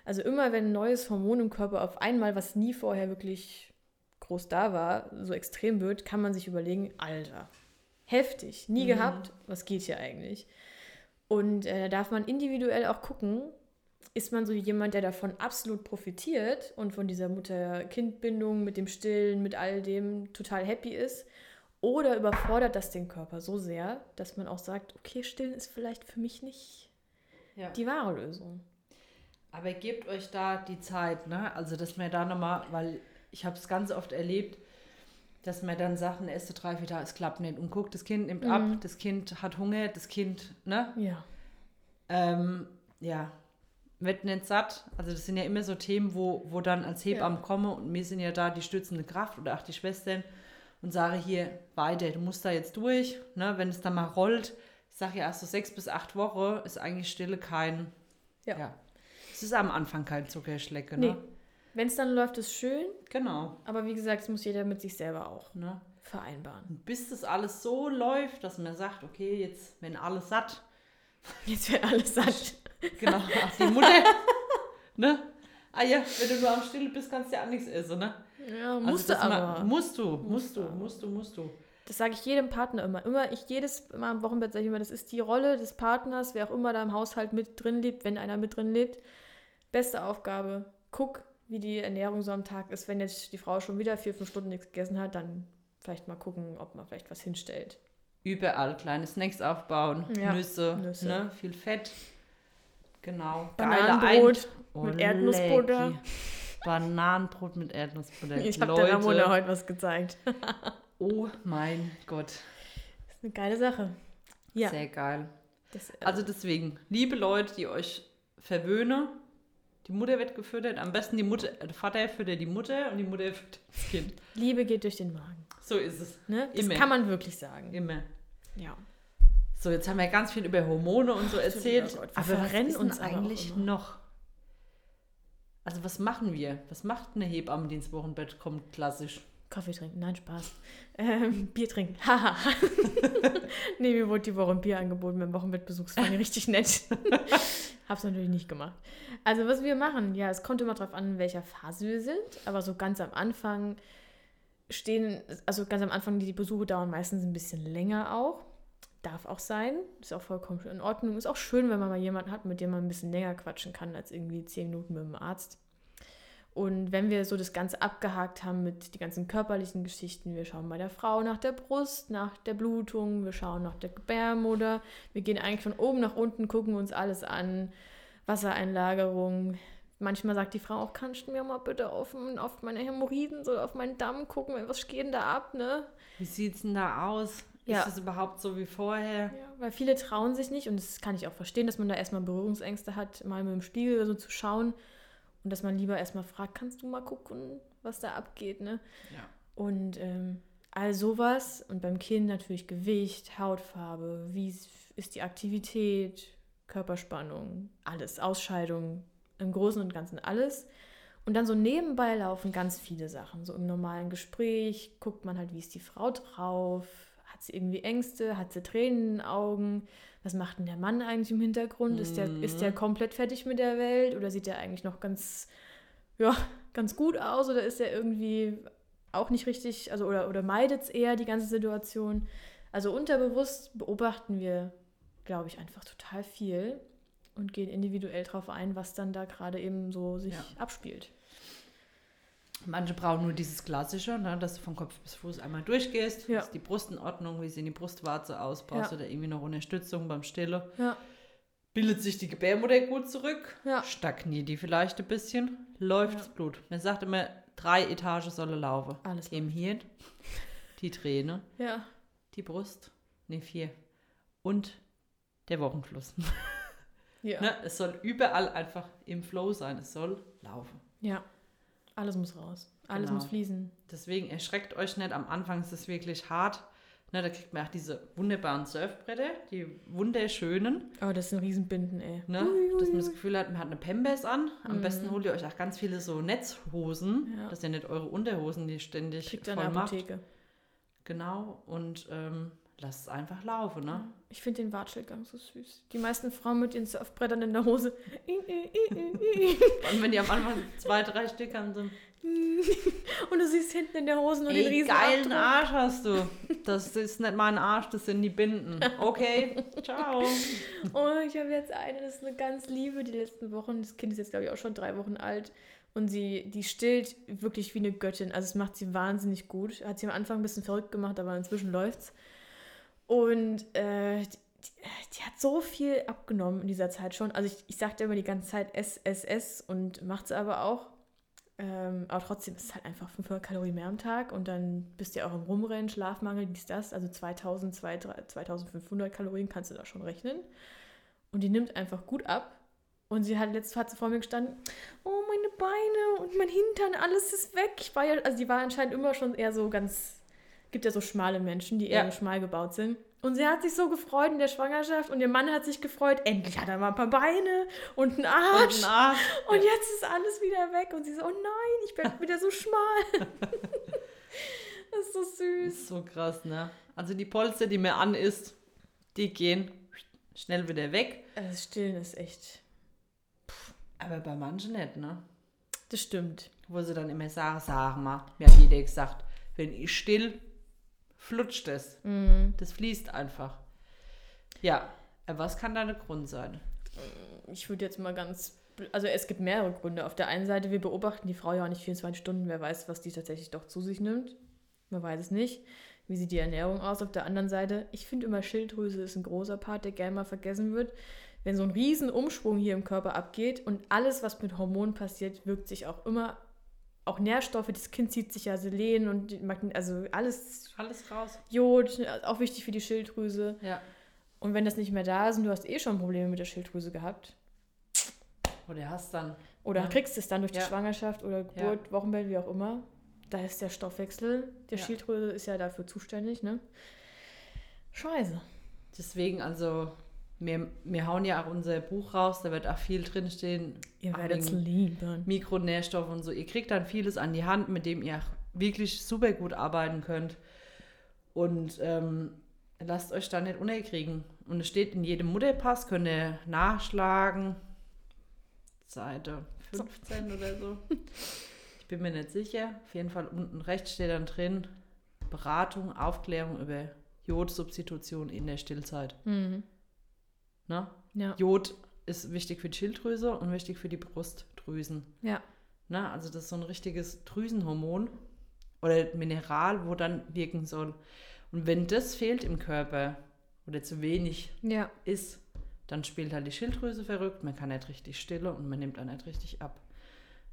Also immer wenn ein neues Hormon im Körper auf einmal, was nie vorher wirklich groß da war, so extrem wird, kann man sich überlegen, Alter, heftig, nie mhm. gehabt, was geht hier eigentlich? Und äh, da darf man individuell auch gucken, ist man so jemand, der davon absolut profitiert und von dieser Mutter-Kind-Bindung mit dem Stillen, mit all dem total happy ist? Oder überfordert das den Körper so sehr, dass man auch sagt, okay, Stillen ist vielleicht für mich nicht ja. die wahre Lösung. Aber gebt euch da die Zeit, ne? Also, dass mir da nochmal, weil ich habe es ganz oft erlebt, dass man dann sagt, eine erste drei, vier Tage, es klappt nicht. Und guckt, das Kind nimmt mhm. ab, das Kind hat Hunger, das Kind, ne? Ja. Ähm, ja, wird nicht satt. Also das sind ja immer so Themen, wo, wo dann als Hebamme ja. komme und wir sind ja da die stützende Kraft oder auch die Schwestern und sage hier weiter, du musst da jetzt durch. Ne? Wenn es dann mal rollt, ich sage ja erst so sechs bis acht Wochen ist eigentlich Stille kein, ja. ja. Es ist am Anfang kein Zuckerschlecke. Ne? Nee. Wenn es dann läuft, ist schön. Genau. Aber wie gesagt, es muss jeder mit sich selber auch ne? vereinbaren. Bis das alles so läuft, dass man sagt, okay, jetzt, wenn alles satt. Jetzt wird alles satt. Genau, ach, die Mutter. ne? Ah ja, wenn du nur am Stille bist, kannst du ja auch nichts essen, ne? Ja, also musst also du aber. Mal, musst du, musst du, musst du, musst du. Das sage ich jedem Partner immer. Immer, ich jedes Mal am Wochenbett sage ich immer, das ist die Rolle des Partners, wer auch immer da im Haushalt mit drin lebt, wenn einer mit drin lebt. Beste Aufgabe. Guck, wie die Ernährung so am Tag ist. Wenn jetzt die Frau schon wieder vier, fünf Stunden nichts gegessen hat, dann vielleicht mal gucken, ob man vielleicht was hinstellt. Überall kleine Snacks aufbauen, ja, Nüsse, Nüsse. Ne? viel Fett. Genau. Bananenbrot oh, mit Erdnussbutter. Bananenbrot mit Erdnussbutter. Ich habe der Ramona heute was gezeigt. oh mein Gott. Das ist eine geile Sache. Ja. Sehr geil. Das, äh, also deswegen, liebe Leute, die euch verwöhnen, die Mutter wird gefüttert. Am besten die Mutter, der Vater füttert die Mutter und die Mutter füttert das Kind. Liebe geht durch den Magen. So ist es. Ne? Das Immer. kann man wirklich sagen. Immer. Ja. So, jetzt haben wir ganz viel über Hormone und so erzählt. Oh aber was ist uns eigentlich noch? Also was machen wir? Was macht eine Hebamme, die ins Wochenbett kommt, klassisch? Kaffee trinken, nein, Spaß. Ähm, Bier trinken, haha. nee, mir wurde die Woche ein Bier angeboten beim Wochenbettbesuch. Das fand ich richtig nett. Hab's natürlich nicht gemacht. Also, was wir machen, ja, es kommt immer darauf an, in welcher Phase wir sind. Aber so ganz am Anfang stehen, also ganz am Anfang, die Besuche dauern meistens ein bisschen länger auch. Darf auch sein. Ist auch vollkommen in Ordnung. Ist auch schön, wenn man mal jemanden hat, mit dem man ein bisschen länger quatschen kann, als irgendwie zehn Minuten mit dem Arzt. Und wenn wir so das Ganze abgehakt haben mit den ganzen körperlichen Geschichten, wir schauen bei der Frau nach der Brust, nach der Blutung, wir schauen nach der Gebärmutter, wir gehen eigentlich von oben nach unten, gucken uns alles an, Wassereinlagerung. Manchmal sagt die Frau auch, kannst du mir mal bitte auf, auf meine Hämorrhoiden, so auf meinen Damm gucken, was geht denn da ab, ne? Wie sieht es denn da aus? Ja. Ist es überhaupt so wie vorher? Ja, weil viele trauen sich nicht und das kann ich auch verstehen, dass man da erstmal Berührungsängste hat, mal mit dem Spiegel so zu schauen. Und dass man lieber erstmal fragt, kannst du mal gucken, was da abgeht, ne? Ja. Und ähm, all sowas und beim Kind natürlich Gewicht, Hautfarbe, wie ist die Aktivität, Körperspannung, alles, Ausscheidung, im Großen und Ganzen alles. Und dann so nebenbei laufen ganz viele Sachen. So im normalen Gespräch guckt man halt, wie ist die Frau drauf, hat sie irgendwie Ängste, hat sie Tränen in den Augen, was macht denn der Mann eigentlich im Hintergrund? Ist der, ist der mhm. komplett fertig mit der Welt oder sieht der eigentlich noch ganz, ja, ganz gut aus oder ist er irgendwie auch nicht richtig, also oder, oder meidet es eher die ganze Situation? Also unterbewusst beobachten wir, glaube ich, einfach total viel und gehen individuell darauf ein, was dann da gerade eben so sich ja. abspielt. Manche brauchen nur dieses Klassische, ne, dass du von Kopf bis Fuß einmal durchgehst. Ja. Ist die Brust in Ordnung? Wie sehen die Brustwarze aus? Brauchst ja. du da irgendwie noch Unterstützung beim Stille? Ja. Bildet sich die Gebärmutter gut zurück? Ja. Stagniert die vielleicht ein bisschen? Läuft das Blut? Man sagt immer, drei Etagen solle laufen. Alles Im Hirn, die Träne, ja. die Brust, ne vier. Und der Wochenfluss. Ja. Ne, es soll überall einfach im Flow sein. Es soll laufen. Ja. Alles muss raus. Alles genau. muss fließen. Deswegen erschreckt euch nicht. Am Anfang ist es wirklich hart. Ne, da kriegt man auch diese wunderbaren Surfbretter, die wunderschönen. Oh, das sind Riesenbinden, ey. Ne? Ui, ui, dass man das Gefühl hat, man hat eine Pembes an. Am mm. besten holt ihr euch auch ganz viele so Netzhosen. Ja. Das sind ja nicht eure Unterhosen, die ständig Kriegt voll macht. Apotheke. Genau. Und ähm, lass es einfach laufen, ne? Ich finde den Watschelgang so süß. Die meisten Frauen mit ihren Surfbrettern in der Hose. Und wenn die am Anfang zwei, drei Stück haben, so. Und du siehst hinten in der Hose nur den riesen geilen Abdruck. Arsch hast du. Das ist nicht mein Arsch, das sind die Binden. Okay, ciao. Oh, ich habe jetzt eine, das ist eine ganz liebe, die letzten Wochen. Das Kind ist jetzt, glaube ich, auch schon drei Wochen alt. Und sie, die stillt wirklich wie eine Göttin. Also es macht sie wahnsinnig gut. Hat sie am Anfang ein bisschen verrückt gemacht, aber inzwischen läuft's. Und äh, die, die, hat so viel abgenommen in dieser Zeit schon. Also ich, ich sagte immer die ganze Zeit SSS und macht sie aber auch. Ähm, aber trotzdem ist es halt einfach 500 Kalorien mehr am Tag und dann bist du ja auch im Rumrennen, Schlafmangel, dies, das. Also 2000, 2000, 2500 Kalorien kannst du da schon rechnen. Und die nimmt einfach gut ab. Und sie hat letztes hat vor mir gestanden, oh, meine Beine und mein Hintern, alles ist weg. Ich war ja, also die war anscheinend immer schon eher so ganz, gibt ja so schmale Menschen, die eher Ja. schmal gebaut sind. Und sie hat sich so gefreut in der Schwangerschaft und ihr Mann hat sich gefreut, endlich hat er mal ein paar Beine und einen Arsch. Und ein Arsch. Und jetzt ist alles wieder weg. Und sie so, oh nein, ich werde wieder so schmal. das ist so süß. ist so krass, ne? Also die Polster, die mir an ist, die gehen schnell wieder weg. Das Stillen ist echt. Aber bei manchen nicht, ne? Das stimmt. Wo sie dann immer sagen, sag mal, mir hat jeder gesagt, wenn ich still, flutscht es. Mhm. Das fließt einfach. Ja, aber was kann da der Grund sein? Ich würde jetzt mal ganz. Also es gibt mehrere Gründe. Auf der einen Seite, wir beobachten die Frau ja auch nicht 24 Stunden. Wer weiß, was die tatsächlich doch zu sich nimmt. Man weiß es nicht. Wie sieht die Ernährung aus? Auf der anderen Seite, ich finde immer, Schilddrüse ist ein großer Part, der gerne mal vergessen wird. Wenn so ein riesen Umschwung hier im Körper abgeht und alles, was mit Hormonen passiert, wirkt sich auch immer, auch Nährstoffe, das Kind zieht sich ja Selen und die Magn- also alles Alles raus. Jod, auch wichtig für die Schilddrüse. Ja. Und wenn das nicht mehr da ist und du hast eh schon Probleme mit der Schilddrüse gehabt, Oder hast dann. oder Ja. kriegst es dann durch Ja. die Schwangerschaft oder Geburt, Wochenbett, wie auch immer, da ist der Stoffwechsel, der Ja. Schilddrüse ist ja dafür zuständig, ne? Scheiße. Deswegen, also, wir, wir hauen ja auch unser Buch raus, da wird auch viel drinstehen. Ihr werdet wegen lieben. Mikronährstoffe und so. Ihr kriegt dann vieles an die Hand, mit dem ihr auch wirklich super gut arbeiten könnt. Und ähm, lasst euch da nicht unterkriegen. Und es steht in jedem Mutterpass, könnt ihr nachschlagen. Seite 15 oder so. Ich bin mir nicht sicher. Auf jeden Fall unten rechts steht dann drin Beratung, Aufklärung über Jodsubstitution in der Stillzeit. Mhm. Ne? Ja. Jod ist wichtig für die Schilddrüse und wichtig für die Brustdrüsen. Ja. Ne? Also das ist so ein richtiges Drüsenhormon oder Mineral, wo dann wirken soll. Und wenn das fehlt im Körper oder zu wenig Ja. ist, dann spielt halt die Schilddrüse verrückt, man kann nicht richtig stille und man nimmt dann nicht richtig ab.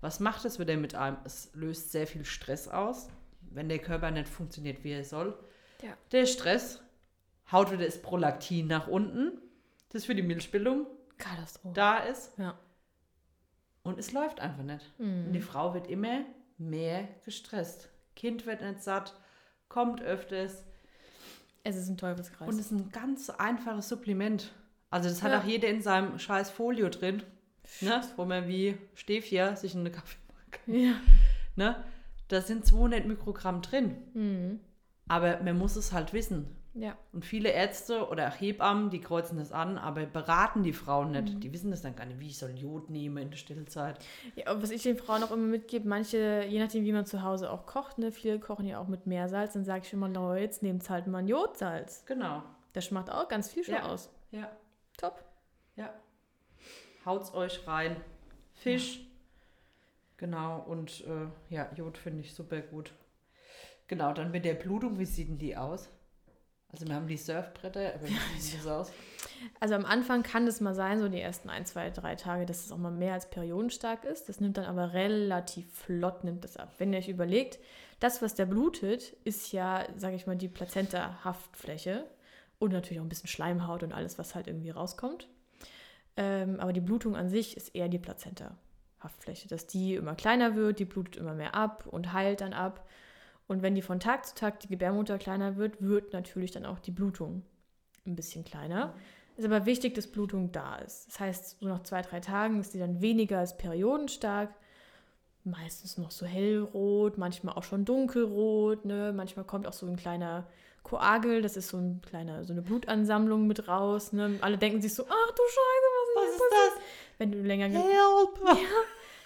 Was macht es wieder mit einem? Es löst sehr viel Stress aus, wenn der Körper nicht funktioniert, wie er soll. Ja. Der Stress haut wieder das Prolaktin nach unten, das für die Milchbildung da ist. Ja. Und es läuft einfach nicht. Und die Mhm. Frau wird immer mehr gestresst. Kind wird nicht satt, kommt öfters. Es ist ein Teufelskreis. Und es ist ein ganz einfaches Supplement. Also das hat Ja. auch jeder in seinem scheiß Folio drin. Ne? Wo man wie Stevia sich in eine Kaffee machen kann. ja. Ne? Da sind 200 Mikrogramm drin. Mhm. Aber man muss es halt wissen. Ja. Und viele Ärzte oder Hebammen, die kreuzen das an, aber beraten die Frauen nicht. Mhm. Die wissen das dann gar nicht, wie ich soll Jod nehmen in der Stillzeit. Ja, was ich den Frauen auch immer mitgebe, manche, je nachdem, wie man zu Hause auch kocht, ne, viele kochen ja auch mit Meersalz, dann sage ich immer, Leute, jetzt nehmt halt mal ein Jodsalz. Genau. Das macht auch ganz viel schon Ja. aus. Ja. Top. Ja. Haut's euch rein. Fisch. Genau, und äh, ja, Jod finde ich super gut. Genau, dann mit der Blutung, wie sieht denn die aus? Also wir haben die Surfbretter, aber wie sieht das aus? Also am Anfang kann es mal sein, so die ersten ein, zwei, drei Tage, dass es auch mal mehr als periodenstark ist. Das nimmt dann aber relativ flott, nimmt das ab. Wenn ihr euch überlegt, das, was da blutet, ist ja, sage ich mal, die Plazenta-Haftfläche und natürlich auch ein bisschen Schleimhaut und alles, was halt irgendwie rauskommt. Ähm, aber die Blutung an sich ist eher die Plazenta-Haftfläche, dass die immer kleiner wird, die blutet immer mehr ab und heilt dann ab. Und wenn die von Tag zu Tag die Gebärmutter kleiner wird, wird natürlich dann auch die Blutung ein bisschen kleiner. Ist aber wichtig, dass Blutung da ist. Das heißt, so nach zwei, drei Tagen ist die dann weniger als periodenstark meistens noch so hellrot, manchmal auch schon dunkelrot, ne? Manchmal kommt auch so ein kleiner Koagel, das ist so ein kleiner, so eine Blutansammlung mit raus, ne? Alle denken sich so, ach du Scheiße, was, Was ist, das? Wenn du länger ge- Help! ja,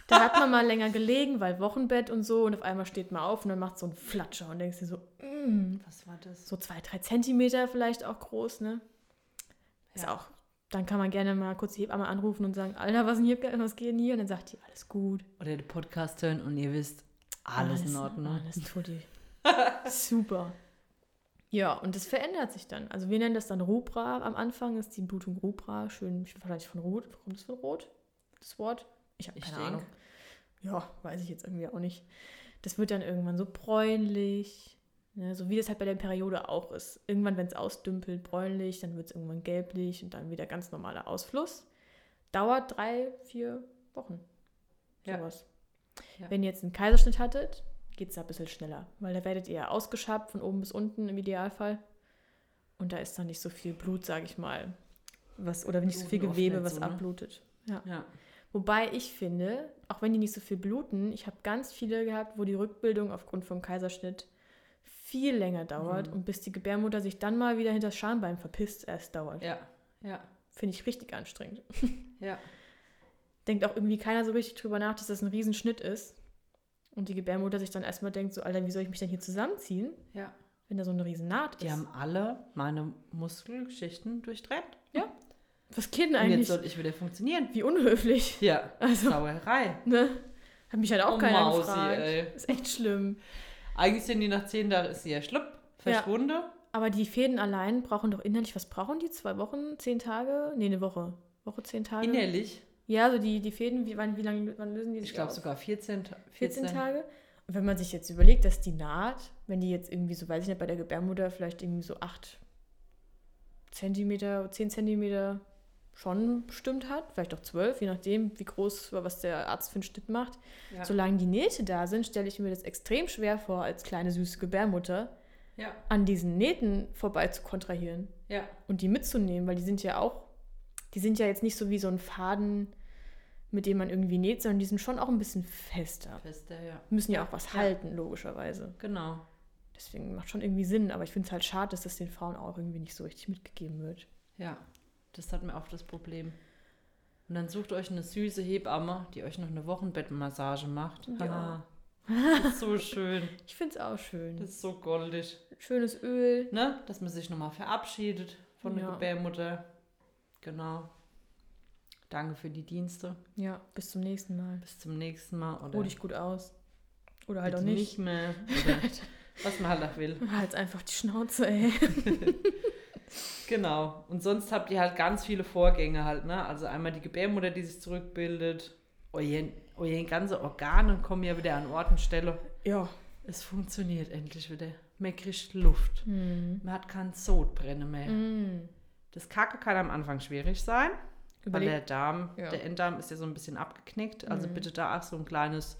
da hat man mal länger gelegen, weil Wochenbett und so und auf einmal steht man auf und dann macht so ein Flatscher und denkst dir so, mm, Was war das? so zwei, drei Zentimeter vielleicht auch groß, ne? Ist Ja. auch, dann kann man gerne mal kurz die Hebamme anrufen und sagen, Alter, was, denn hier, was geht denn hier? Und dann sagt die, alles gut. Oder den Podcast hören und ihr wisst, alles, in Ordnung. Alles tutti. Super. Ja, und das verändert sich dann. Also wir nennen das dann Rubra. Am Anfang ist die Blutung Rubra, schön wahrscheinlich von Rot. Kommt das von Rot? Das Wort? Ich habe keine denk. Ahnung. Ja, weiß ich jetzt irgendwie auch nicht. Das wird dann irgendwann so bräunlich. Ne, so wie das halt bei der Periode auch ist. Irgendwann, wenn es ausdümpelt, bräunlich, dann wird es irgendwann gelblich und dann wieder ganz normaler Ausfluss. Dauert drei, vier Wochen. Ja. Sowas. Ja. Wenn ihr jetzt einen Kaiserschnitt hattet, geht es da ein bisschen schneller, weil da werdet ihr ausgeschabt von oben bis unten im Idealfall. Und da ist dann nicht so viel Blut, sage ich mal. Was, oder nicht so viel Gewebe, was ne? abblutet. Ja. Ja. Wobei ich finde, auch wenn die nicht so viel bluten, ich habe ganz viele gehabt, wo die Rückbildung aufgrund vom Kaiserschnitt viel länger dauert Mhm. und bis die Gebärmutter sich dann mal wieder hinter das Schambein verpisst, erst dauert. Ja. Ja. Finde ich richtig anstrengend. Ja. Denkt auch irgendwie keiner so richtig drüber nach, dass das ein Riesenschnitt ist. Und die Gebärmutter sich dann erstmal denkt, so, Alter, wie soll ich mich denn hier zusammenziehen, Ja. wenn da so eine Riesennaht Die ist? haben alle meine Muskelgeschichten durchtrennt. Was geht denn Und jetzt eigentlich? soll ich wieder funktionieren. Wie unhöflich. Ja. Also, Sauerei. ne? Hat mich halt auch Oh, keiner Mausi, gefragt. ey. Ist echt schlimm. Eigentlich sind die nach zehn Tagen ist sie ja schlupp, verschwunden. Aber die Fäden allein brauchen doch innerlich, was brauchen die? Zwei Wochen? Zehn Tage? Nee, eine Woche. Woche, zehn Tage? Innerlich. Ja, so die, die Fäden, wie, wann, wie lange wann lösen die sich Ich glaube sogar 14, Ta- 14 14 Tage. Und wenn man sich jetzt überlegt, dass die Naht, wenn die jetzt irgendwie so, weiß ich nicht, bei der Gebärmutter vielleicht irgendwie so 8 Zentimeter, 10 Zentimeter schon bestimmt hat, vielleicht auch 12, je nachdem, wie groß, was der Arzt für einen Schnitt macht. Ja. Solange die Nähte da sind, stelle ich mir das extrem schwer vor, als kleine süße Gebärmutter Ja. an diesen Nähten vorbei zu kontrahieren Ja. und die mitzunehmen, weil die sind ja auch, die sind ja jetzt nicht so wie so ein Faden, mit dem man irgendwie näht, sondern die sind schon auch ein bisschen fester. Fester, ja. Müssen ja auch was halten, logischerweise. Genau. Deswegen macht schon irgendwie Sinn, aber ich finde es halt schade, dass das den Frauen auch irgendwie nicht so richtig mitgegeben wird. Ja. Das hat mir oft das Problem. Und dann sucht euch eine süße Hebamme, die euch noch eine Wochenbettmassage macht. Ja. Das ist so schön. Ich finde es auch schön. Das ist so goldig. Schönes Öl. Ne? Dass man sich nochmal verabschiedet von der Ja. Gebärmutter. Genau. Danke für die Dienste. Ja, bis zum nächsten Mal. Bis zum nächsten Mal. Oder Ruh dich gut aus. Oder halt auch bitte nicht. mehr. Was man halt auch will. Halt einfach die Schnauze, ey. Genau. Und sonst habt ihr halt ganz viele Vorgänge halt, ne? Also einmal die Gebärmutter, die sich zurückbildet. Euer, euer ganze Organe kommen ja wieder an Ort und Stelle. Ja. Es funktioniert endlich wieder. Man kriegt Luft. Hm. Man hat kein Sodbrennen mehr. Mm. Das Kacke kann am Anfang schwierig sein, weil der Überleg. Darm, Ja. der Enddarm ist ja so ein bisschen abgeknickt. Also Mhm. bitte da auch so ein kleines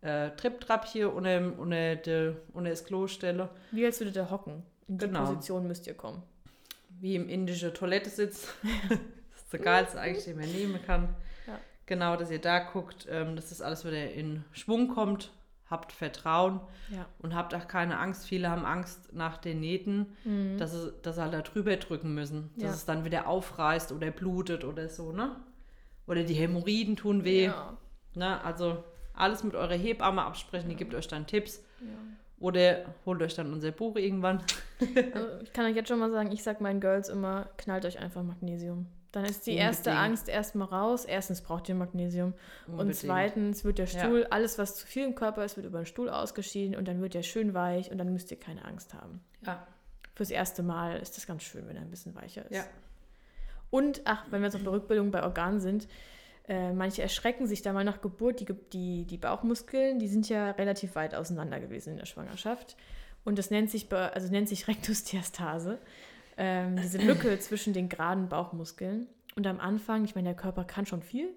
äh, Trip-Trap hier unter, unter, de, unter das Klo stelle. Wie als würdet ihr hocken. In die Genau. Position müsst ihr kommen. Wie im indische Toilette sitzt. das geilste eigentlich, den man nehmen kann. Ja. Genau, dass ihr da guckt, ähm, dass das alles wieder in Schwung kommt. Habt Vertrauen Ja. und habt auch keine Angst. Viele haben Angst nach den Nähten, Mhm. dass, sie, dass sie halt da drüber drücken müssen. Dass Ja. es dann wieder aufreißt oder blutet oder so, ne? Oder die Hämorrhoiden tun weh. Ja. Ne? Also alles mit eurer Hebamme absprechen, die gibt euch dann Tipps. Ja. Oder holt euch dann unser Buch irgendwann. Also ich kann euch jetzt schon mal sagen, ich sag meinen Girls immer, knallt euch einfach Magnesium. Dann ist die erste Unbedingt. Angst erstmal raus. Erstens braucht ihr Magnesium. Und Unbedingt. zweitens wird der Ja. Stuhl, alles was zu viel im Körper ist, wird über den Stuhl ausgeschieden und dann wird der schön weich und dann müsst ihr keine Angst haben. Ja. Fürs erste Mal ist das ganz schön, wenn er ein bisschen weicher ist. Ja. Und, ach, wenn wir jetzt auf der Rückbildung bei Organen sind, äh, manche erschrecken sich da mal nach Geburt. Die, die, die Bauchmuskeln, die sind ja relativ weit auseinander gewesen in der Schwangerschaft. Und das nennt sich, also nennt sich Rektusdiastase. Ähm, diese Lücke zwischen den geraden Bauchmuskeln. Und am Anfang, ich meine, der Körper kann schon viel,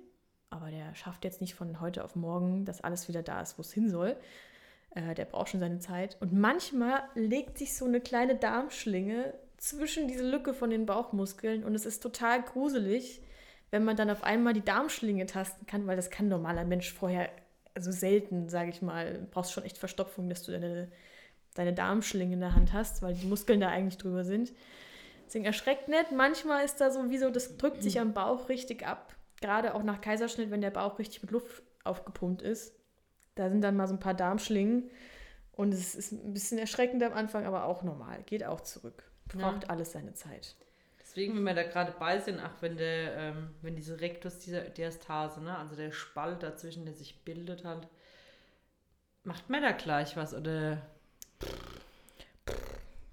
aber der schafft jetzt nicht von heute auf morgen, dass alles wieder da ist, wo es hin soll. Äh, der braucht schon seine Zeit. Und manchmal legt sich so eine kleine Darmschlinge zwischen diese Lücke von den Bauchmuskeln und es ist total gruselig, wenn man dann auf einmal die Darmschlinge tasten kann, weil das kann ein normaler Mensch vorher also selten, sage ich mal. Du brauchst schon echt Verstopfung, dass du deine, deine Darmschlinge in der Hand hast, weil die Muskeln da eigentlich drüber sind. Deswegen erschreckt nicht. Manchmal ist da sowieso, das drückt sich am Bauch richtig ab. Gerade auch nach Kaiserschnitt, wenn der Bauch richtig mit Luft aufgepumpt ist. Da sind dann mal so ein paar Darmschlingen. Und es ist ein bisschen erschreckend am Anfang, aber auch normal. Geht auch zurück. Braucht ja. alles seine Zeit. Deswegen, wenn wir da gerade bei sind, ach, wenn der, ähm, wenn diese Rektus dieser Diastase, ne, also der Spalt dazwischen, der sich bildet halt, macht man da gleich was oder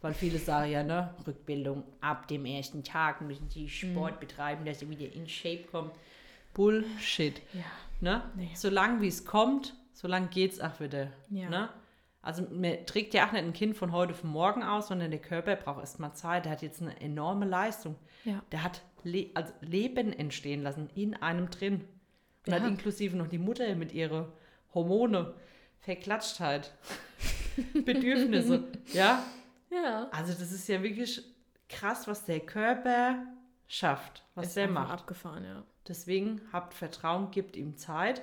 weil viele sagen ja, ne, Rückbildung ab dem ersten Tag müssen sie Sport mhm. betreiben, dass sie wieder in Shape kommen. Bullshit. Ja. Ne? Nee. Solange wie es kommt, solange geht es auch wieder. Ja. Ne? Also man trägt ja auch nicht ein Kind von heute auf morgen aus, sondern der Körper braucht erstmal Zeit. Der hat jetzt eine enorme Leistung. Ja. Der hat Le also Leben entstehen lassen in einem drin. Und ja. hat inklusive noch die Mutter mit ihren Hormone, Verklatschtheit, Bedürfnisse. ja? Ja. Also das ist ja wirklich krass, was der Körper schafft, was ist der macht. abgefahren, ja. Deswegen habt Vertrauen, gibt ihm Zeit.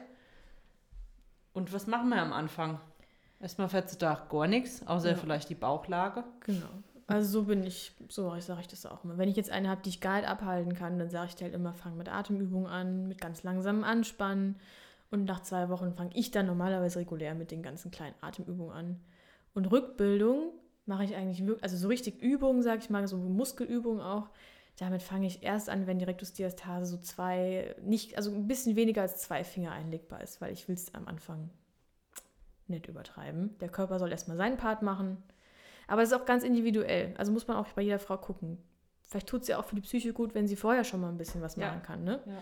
Und was machen wir am Anfang? Erstmal da gar nichts, außer ja. vielleicht die Bauchlage. Genau. Also so bin ich, so sage ich das auch immer. Wenn ich jetzt eine habe, die ich gar nicht abhalten kann, dann sage ich dir halt immer, fang mit Atemübungen an, mit ganz langsamem Anspannen. Und nach zwei Wochen fange ich dann normalerweise regulär mit den ganzen kleinen Atemübungen an. Und Rückbildung mache ich eigentlich wirklich, also so richtig Übungen, sage ich mal, so Muskelübungen auch. Damit fange ich erst an, wenn die Rektusdiastase so zwei, nicht, also ein bisschen weniger als zwei Finger einlegbar ist, weil ich will es am Anfang nicht übertreiben. Der Körper soll erstmal seinen Part machen. Aber es ist auch ganz individuell. Also muss man auch bei jeder Frau gucken. Vielleicht tut es ja auch für die Psyche gut, wenn sie vorher schon mal ein bisschen was machen kann. Ne? Ja.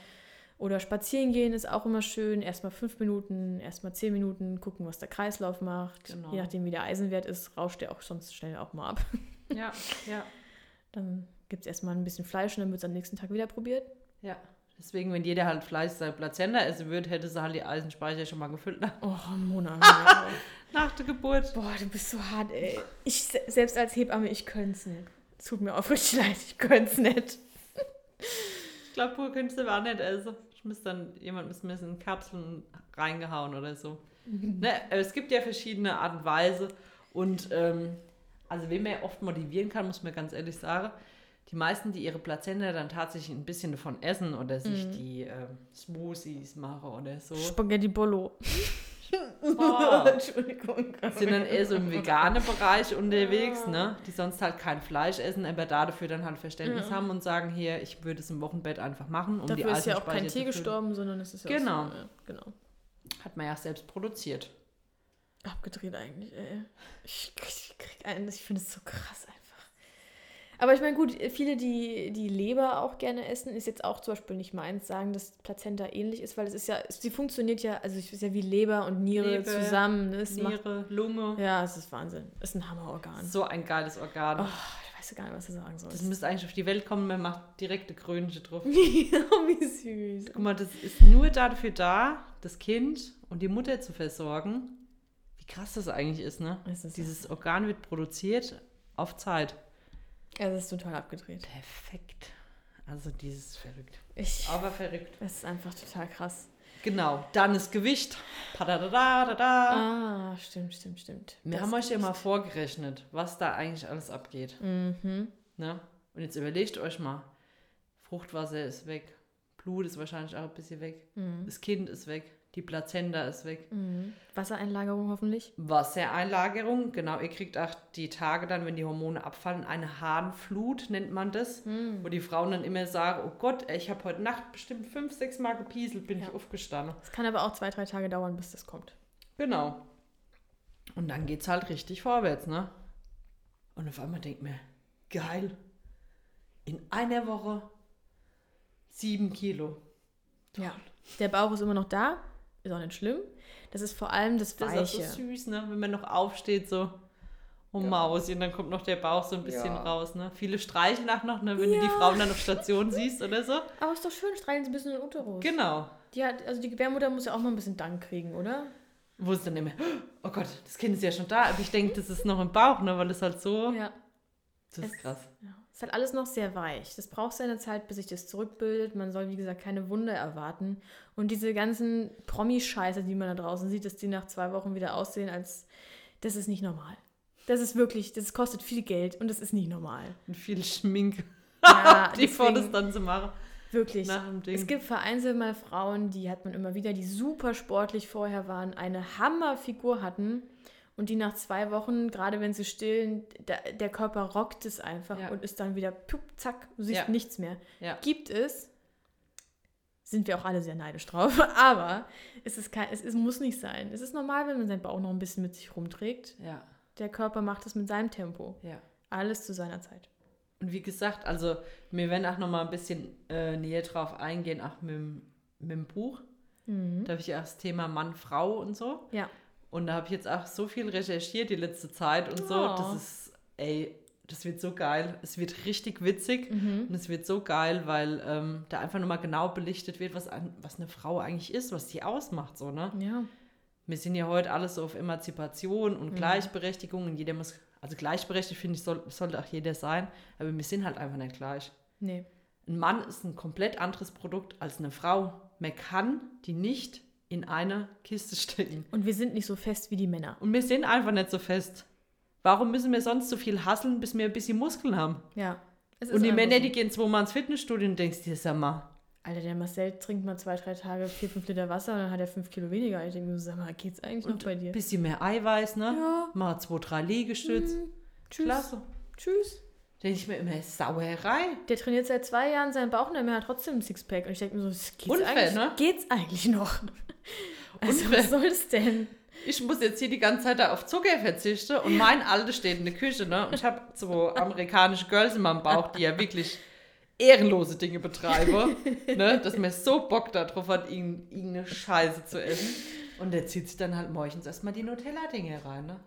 Oder spazieren gehen ist auch immer schön. Erstmal fünf Minuten, erstmal zehn Minuten, gucken, was der Kreislauf macht. Genau. Je nachdem, wie der Eisenwert ist, rauscht der auch sonst schnell auch mal ab. Ja, ja. Dann gibt es erstmal ein bisschen Fleisch und dann wird es am nächsten Tag wieder probiert. Ja. Deswegen, wenn jeder halt Fleisch seine Plazenta essen würde, hätte sie halt die Eisenspeicher schon mal gefüllt. Nach, oh, Mona. nach der Geburt. Boah, du bist so hart, ey. Ich, selbst als Hebamme, ich könnte es nicht. Tut mir auch richtig leid, ich könnte es nicht. ich glaube, pur könntest du auch nicht essen. Ich müsste dann, jemand müsste mir in Kapseln reingehauen oder so. Mhm. ne, es gibt ja verschiedene Art und Weise. Und ähm, also, wen man ja oft motivieren kann, muss man ganz ehrlich sagen, die meisten, die ihre Plazenta dann tatsächlich ein bisschen davon essen oder sich mhm. die äh, Smoothies machen oder so. Spaghetti Bolo. Oh. Entschuldigung. Sind dann eher so im veganen Bereich unterwegs, ja. ne? Die sonst halt kein Fleisch essen, aber dafür dann halt Verständnis ja. haben und sagen, hier, ich würde es im Wochenbett einfach machen, um dafür die ist ja auch kein Tier gestorben, sondern es ist ja genau. So, ja, genau. Hat man ja selbst produziert. Abgedreht eigentlich, ey. Ich, ich, ich finde es so krass einfach. Aber ich meine, gut, viele, die die Leber auch gerne essen, ist jetzt auch zum Beispiel nicht meins, sagen, dass Plazenta ähnlich ist, weil es ist ja, sie funktioniert ja, also es ist ja wie Leber und Niere Leber, zusammen. Ne? Es Niere, macht, Lunge. Ja, es ist Wahnsinn. Es ist ein Hammerorgan. So ein geiles Organ. Oh, ich weiß gar nicht, was du sagen sollst. Das müsste eigentlich auf die Welt kommen, man macht direkte Krönchen drauf. wie süß. Guck mal, das ist nur dafür da, das Kind und die Mutter zu versorgen. Wie krass das eigentlich ist, ne? Ist Dieses Organ wird produziert auf Zeit. Es ist total abgedreht. Perfekt. Also dieses verrückt. Ich, Aber verrückt. Es ist einfach total krass. Genau, dann das Gewicht. Padadada, ah, stimmt, stimmt, stimmt. Wir das haben euch ja mal vorgerechnet, was da eigentlich alles abgeht. Mhm. Ne? Und jetzt überlegt euch mal, Fruchtwasser ist weg, Blut ist wahrscheinlich auch ein bisschen weg, mhm. das Kind ist weg, die Plazenta ist weg. Mhm. Wassereinlagerung hoffentlich? Wassereinlagerung, genau. Ihr kriegt auch die Tage dann, wenn die Hormone abfallen, eine Harnflut nennt man das. Mhm. Wo die Frauen dann immer sagen, oh Gott, ich habe heute Nacht bestimmt fünf, sechs Mal gepieselt, bin ja. ich aufgestanden. Es kann aber auch zwei, drei Tage dauern, bis das kommt. Genau. Und dann geht es halt richtig vorwärts, ne? Und auf einmal denkt mir, geil, in einer Woche sieben Kilo. Toll. Ja. Der Bauch ist immer noch da, ist auch nicht schlimm. Das ist vor allem das Weiche. Das ist auch so süß, ne? Wenn man noch aufsteht, so um ja. Maus und dann kommt noch der Bauch so ein bisschen ja. raus, ne? Viele streicheln auch noch, ne? Wenn ja. du die Frauen dann auf Station siehst oder so. Aber ist doch schön, streicheln sie ein bisschen in den Uterus. Genau. Die hat, also die Gebärmutter muss ja auch mal ein bisschen Dank kriegen, oder? Wo ist dann immer, oh Gott, das Kind ist ja schon da, aber ich denke, das ist noch im Bauch, ne? Weil es halt so. Ja. Das ist krass. Ja. Ist halt alles noch sehr weich. Das braucht seine Zeit, bis sich das zurückbildet. Man soll, wie gesagt, keine Wunder erwarten. Und diese ganzen Promi-Scheiße, die man da draußen sieht, dass die nach zwei Wochen wieder aussehen, als das ist nicht normal. Das ist wirklich, das kostet viel Geld und das ist nicht normal. Und viel Schminke. Ja, die vor das dann zu machen. Wirklich. Es gibt vereinzelt mal Frauen, die hat man immer wieder, die super sportlich vorher waren, eine Hammerfigur hatten und die nach zwei Wochen, gerade wenn sie stillen, der, der Körper rockt es einfach Ja. und ist dann wieder pup, zack, du siehst Ja. nichts mehr. Ja. Gibt es, sind wir auch alle sehr neidisch drauf, aber es, ist kein, es ist, muss nicht sein. Es ist normal, wenn man seinen Bauch noch ein bisschen mit sich rumträgt. Ja, Der Körper macht es mit seinem Tempo. ja. Alles zu seiner Zeit. Und wie gesagt, also wir werden auch noch mal ein bisschen äh, näher drauf eingehen, auch mit, dem- mit dem Buch. Mhm. Da habe ich ja auch das Thema Mann, Frau und so. Ja. Und da habe ich jetzt auch so viel recherchiert die letzte Zeit und so. Oh. Das ist, ey, das wird so geil. Es wird richtig witzig Mhm. und es wird so geil, weil ähm, da einfach nochmal genau belichtet wird, was, ein, was eine Frau eigentlich ist, was sie ausmacht, so, ne? Ja. Wir sind ja heute alles so auf Emanzipation Mhm. und Gleichberechtigung und jeder muss, also gleichberechtigt finde ich, soll, sollte auch jeder sein, aber wir sind halt einfach nicht gleich. Nee. Ein Mann ist ein komplett anderes Produkt als eine Frau. Man kann die nicht in eine Kiste stecken. Und wir sind nicht so fest wie die Männer. Und wir sind einfach nicht so fest. Warum müssen wir sonst so viel hasseln, bis wir ein bisschen Muskeln haben? Ja. Es ist und die Männer, die gehen zweimal ins Fitnessstudio und denkst dir, sag mal, Alter, der Marcel trinkt mal zwei, drei Tage vier, fünf Liter Wasser und dann hat er fünf Kilo weniger. Ich denke mir sag mal, geht's eigentlich noch bei dir? ein bisschen mehr Eiweiß, ne? Ja. Mal zwei, drei Liegestütz. Mhm. Tschüss. Klasse. Tschüss. Denke ich mir immer, Sauerei. Der trainiert seit zwei Jahren seinen Bauch und er hat trotzdem ein Sixpack. Und ich denke mir so, geht's, Unfair, eigentlich, ne? geht's eigentlich noch? Also, was soll das denn? Ich muss jetzt hier die ganze Zeit da auf Zucker verzichten und mein Alter steht in der Küche, ne? Und ich habe so amerikanische Girls in meinem Bauch, die ja wirklich ehrenlose Dinge betreiben, ne? Dass mir so Bock darauf hat, irgend- irgendeine Scheiße zu essen. Und der zieht sich dann halt morgens erstmal die Nutella-Dinge rein, ne?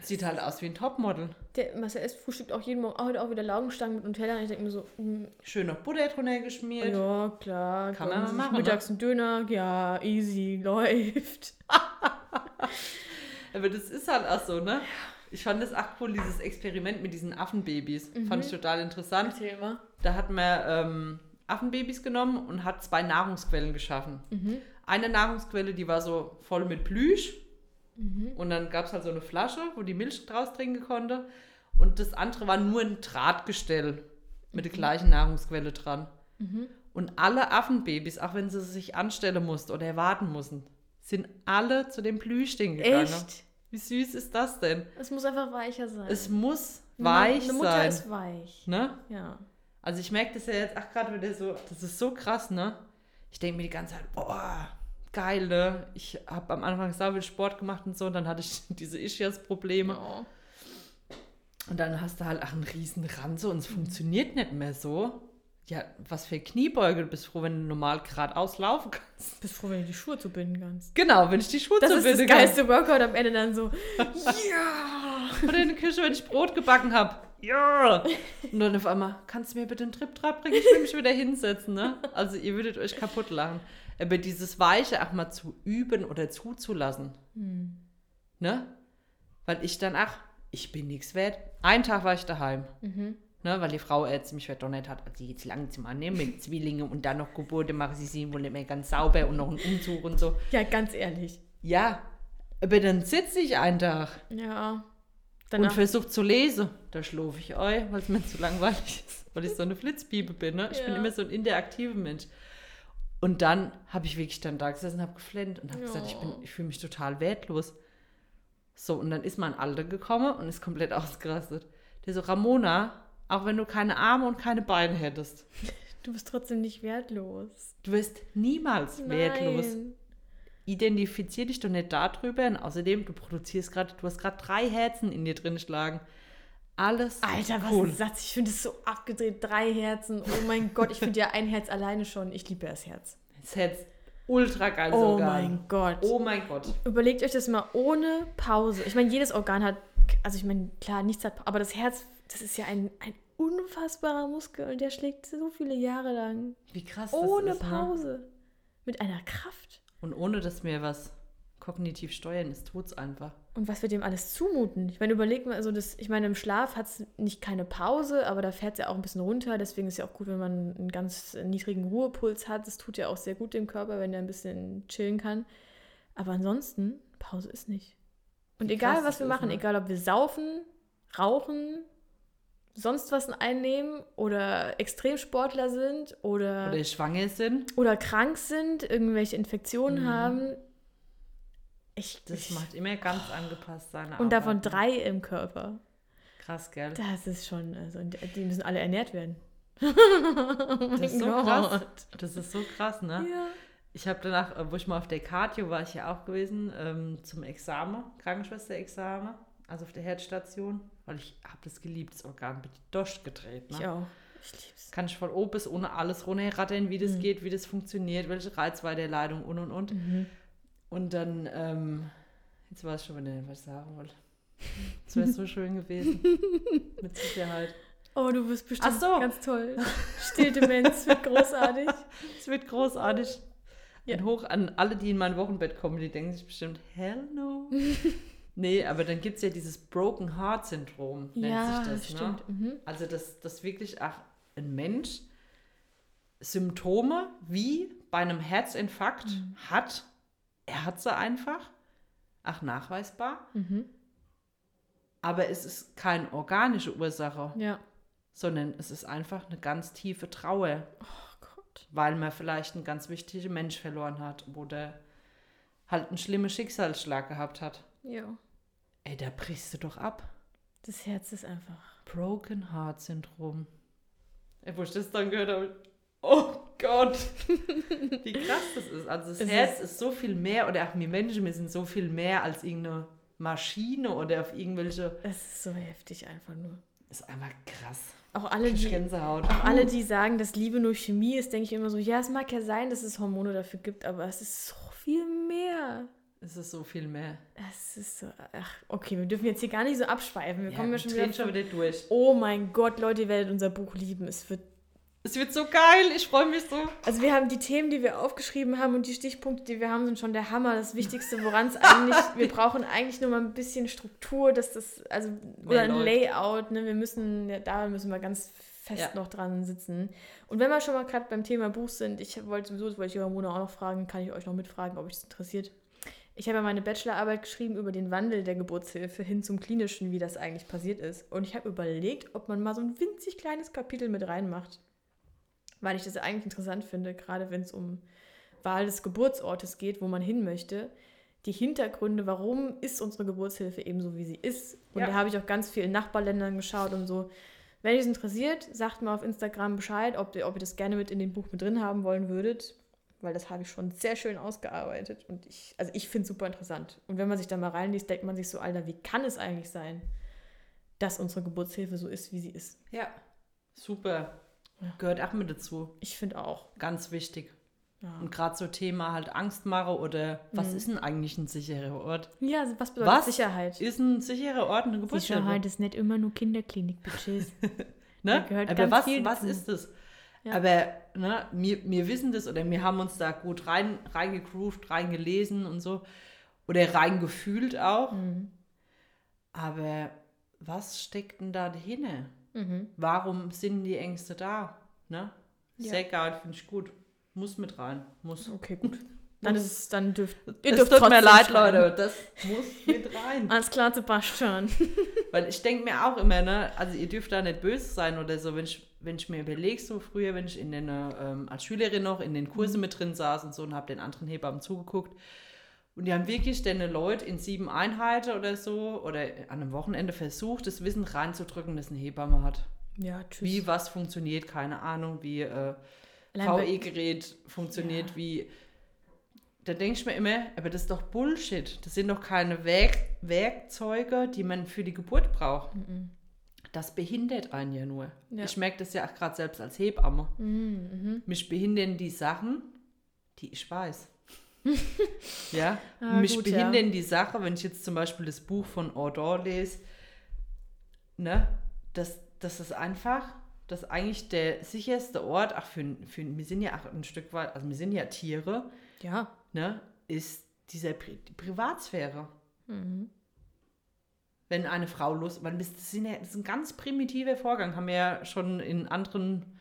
Sieht halt aus wie ein Topmodel. Der Marcel isst frühstückt auch jeden Morgen oh, heute auch wieder Laugenstangen mit Nutella. Ich denke mir so, mm, Schön noch Butter drunter geschmiert. ja, klar. Kann man machen, ne? Mittags ein Döner, ja, easy, läuft. Aber das ist halt auch so, ne? Ich fand das auch cool, dieses Experiment mit diesen Affenbabys. Fand ich total interessant. Erzähl mal. Da hat man ähm, Affenbabys genommen und hat zwei Nahrungsquellen geschaffen. Eine Nahrungsquelle, die war so voll mit Plüsch. Und dann gab es halt so eine Flasche, wo die Milch draus trinken konnte. Und das andere war nur ein Drahtgestell mit der gleichen Nahrungsquelle dran. Und alle Affenbabys, auch wenn sie sich anstellen mussten oder warten mussten, sind alle zu dem Plüschding gegangen. Echt? Wie süß ist das denn? Es muss einfach weicher sein. Es muss weich Eine Mutter sein. ist weich. ne? Ja. Also ich merke das ja jetzt auch gerade wieder so, das ist so krass, ne? Ich denke mir die ganze Zeit, boah, geil, ne? Ich habe am Anfang sau viel Sport gemacht und so, und dann hatte ich diese Ischias-Probleme. Oh. Und dann hast du halt auch einen riesen Ranze und es funktioniert nicht mehr so. Ja, was für Kniebeuge, du bist froh, wenn du normal geradeaus laufen kannst. Bist froh, wenn du die Schuhe zu binden kannst. Genau, wenn ich die Schuhe Das zu ist das binden kann. geilste Workout am Ende dann so. ja! Oder in der Küche, wenn ich Brot gebacken habe. Ja! Und dann auf einmal, kannst du mir bitte einen Trip-Trap bringen? Ich will mich wieder hinsetzen, ne? Also ihr würdet euch kaputt lachen. Aber dieses Weiche auch mal zu üben oder zuzulassen. Ne? Weil ich dann, ach, ich bin nichts wert. Einen Tag war ich daheim. Ne, weil die Frau jetzt mich verdonnert hat, also jetzt langsam annehmen mit Zwillingen und dann noch Geburten machen sie sie wohl nicht mehr ganz sauber und noch einen Umzug und so. Ja, ganz ehrlich. Ja, aber dann sitze ich einen Tag Ja. und Danach, versuche zu lesen. Da schlafe ich weil es mir zu langweilig ist, weil ich so eine Flitzpiepe bin. Ne? Ich bin Ja. immer so ein interaktiver Mensch. Und dann habe ich wirklich dann da gesessen und habe geflennt und habe gesagt, ich, bin- ich fühle mich total wertlos. So, und dann ist mein Alter gekommen und ist komplett ausgerastet. Der so, Ramona, auch wenn du keine Arme und keine Beine hättest, du bist trotzdem nicht wertlos. du wirst niemals wertlos. Nein. Identifizier dich doch nicht darüber. Und außerdem, du produzierst gerade, du hast gerade drei Herzen in dir drin schlagen. Alles Alter, was cool. ein Satz. Ich finde es so abgedreht. Drei Herzen. Oh mein Gott, ich finde ja ein Herz alleine schon. Ich liebe das Herz. Das Herz ultra geil Oh sogar. mein Gott. Oh mein Gott. Überlegt euch das mal ohne Pause. Ich meine, jedes Organ hat, also ich meine, klar, nichts hat, aber das Herz, das ist ja ein, ein unfassbarer Muskel und der schlägt so viele Jahre lang. Wie krass Ohne das ist. Ne? Pause. Mit einer Kraft. Und ohne, dass wir was kognitiv steuern, es tut's einfach. Und was wir dem alles zumuten. Ich meine, überleg mal, also das, ich meine, im Schlaf hat es nicht keine Pause, aber da fährt es ja auch ein bisschen runter. Deswegen ist es ja auch gut, wenn man einen ganz niedrigen Ruhepuls hat. Das tut ja auch sehr gut dem Körper, wenn der ein bisschen chillen kann. Aber ansonsten, Pause ist nicht. Und Wie egal, was wir machen, ne? egal ob wir saufen, rauchen, sonst was einnehmen oder Extremsportler sind oder, Oder schwanger sind, oder krank sind, irgendwelche Infektionen Mhm. haben. Ich, das ich, macht immer ganz angepasst seine und davon drei im Körper. Krass, gell? Das ist schon, also die müssen alle ernährt werden. Das ist so mein krass. Gott. Das ist so krass, ne? Ja. Ich habe danach, äh, wo ich mal auf der Cardio war, ich ja auch gewesen, ähm, zum Examen, Krankenschwester-Examen, also auf der Herzstation, weil ich habe das geliebt, das Organ, bin ich durchgedreht. Ich Ne? auch. Ich lieb's. Kann ich von oben bis ohne alles runterrattern, wie das Mhm. geht, wie das funktioniert, welche Reizweiterleitung und und und. Mhm. Und dann, ähm, jetzt weiß ich schon wieder, was ich sagen wollte. Es wäre so schön gewesen. Mit Sicherheit. Oh, du bist bestimmt Ach so. ganz toll. Stilldemenz wird großartig. Es wird großartig. Ja. Und hoch an alle, die in mein Wochenbett kommen, die denken sich bestimmt, hell no. nee, aber dann gibt es ja dieses Broken Heart Syndrom, nennt ja, sich das. stimmt. Ne? Mhm. Also, dass das wirklich ach, ein Mensch Symptome wie bei einem Herzinfarkt Mhm. hat. Er hat sie einfach. Ach, nachweisbar. Mhm. Aber es ist keine organische Ursache, Ja. sondern es ist einfach eine ganz tiefe Trauer. Oh Gott. weil man vielleicht einen ganz wichtigen Mensch verloren hat oder halt einen schlimmen Schicksalsschlag gehabt hat. Ja. Ey, da brichst du doch ab. Das Herz ist einfach. Broken Heart Syndrom. Ey, wo ich das dann gehört habe, oh Gott, wie krass das ist. Also das Es Herz ist, so viel mehr, oder auch wir Menschen, wir sind so viel mehr als irgendeine Maschine oder auf irgendwelche, Es ist so heftig einfach nur. ist einfach krass. Auch alle, die, Gänsehaut. auch alle, die sagen, dass Liebe nur Chemie ist, denke ich immer so, ja, es mag ja sein, dass es Hormone dafür gibt, aber es ist so viel mehr. Es ist so viel mehr. Es ist so, ach, okay, wir dürfen jetzt hier gar nicht so abschweifen. Wir kommen ja schon wieder, schon wieder durch. Oh mein Gott, Leute, ihr werdet unser Buch lieben. Es wird Es wird so geil, ich freue mich so. Also wir haben die Themen, die wir aufgeschrieben haben und die Stichpunkte, die wir haben, sind schon der Hammer. Das Wichtigste, woran es eigentlich, wir brauchen eigentlich nur mal ein bisschen Struktur, dass das, also, oder ein. Layout, ne? Wir müssen, ja, da müssen wir ganz fest Ja. noch dran sitzen. Und wenn wir schon mal gerade beim Thema Buch sind, ich wollte sowieso, das wollte ich Ramona auch noch fragen, kann ich euch noch mitfragen, ob euch das interessiert. Ich habe ja meine Bachelorarbeit geschrieben über den Wandel der Geburtshilfe hin zum Klinischen, wie das eigentlich passiert ist. Und ich habe überlegt, ob man mal so ein winzig kleines Kapitel mit reinmacht weil ich das eigentlich interessant finde, gerade wenn es um Wahl des Geburtsortes geht, wo man hin möchte. Die Hintergründe, warum ist unsere Geburtshilfe eben so, wie sie ist. Und Ja. da habe ich auch ganz viel in Nachbarländern geschaut und so. Wenn euch das interessiert, sagt mal auf Instagram Bescheid, ob ihr, ob ihr das gerne mit in dem Buch mit drin haben wollen würdet, weil das habe ich schon sehr schön ausgearbeitet. Und ich, also ich finde es super interessant. Und wenn man sich da mal reinliest, denkt man sich so, Alter, wie kann es eigentlich sein, dass unsere Geburtshilfe so ist, wie sie ist? Ja, super. Ja. Gehört auch mit dazu. Ich finde auch. Ganz wichtig. Ja. Und gerade so Thema halt Angstmache oder was Mhm. ist denn eigentlich ein sicherer Ort? Ja, was bedeutet Was Sicherheit? Ist ein sicherer Ort eine Geburtshilfe? Sicherheit ist nicht immer nur Kinderklinik, Bitches. Da Ne? gehört Aber was, was ist das? Ja. Aber ne, wir, wir wissen das oder wir haben uns da gut rein, reingegroovt, reingelesen und so. Oder reingefühlt auch. Mhm. Aber was steckt denn da dahinter? Mhm. Warum sind die Ängste da? Ne? Ja. Sehr geil, finde ich gut. Muss mit rein. Muss. Okay, gut. Dann ist es, dann dürft ihr dürft tut mir leid, schreiben. Leute. Das muss mit rein. Alles klar, Sebastian. Weil ich denke mir auch immer, ne, also ihr dürft da nicht böse sein oder so, wenn ich, wenn ich mir überlege, so früher, wenn ich in den, äh, ähm, als Schülerin noch in den Kursen mit drin saß und so und habe den anderen Hebammen zugeguckt. Und die haben wirklich den Leute in sieben Einheiten oder so oder an einem Wochenende versucht, das Wissen reinzudrücken, das eine Hebamme hat. Ja, tschüss. Wie was funktioniert, keine Ahnung, wie äh, VE-Gerät funktioniert, Ja. wie. Da denke ich mir immer, aber das ist doch Bullshit. Das sind doch keine Werk Werkzeuge, die man für die Geburt braucht. Mhm. Das behindert einen ja nur. Ja. Ich merke das ja auch gerade selbst als Hebamme. Mhm, mhm. Mich behindern die Sachen, die ich weiß. ja, Ah, mich gut, ja. behindern die Sache, wenn ich jetzt zum Beispiel das Buch von Ordor lese, ne, das, das ist einfach, das ist eigentlich der sicherste Ort, ach für, für, wir sind ja auch ein Stück weit, also wir sind ja Tiere, Ja, ne, ist dieser Pri die Privatsphäre. Wenn eine Frau Lust, weil das, ja, das ist ein ganz primitiver Vorgang, haben wir ja schon in anderen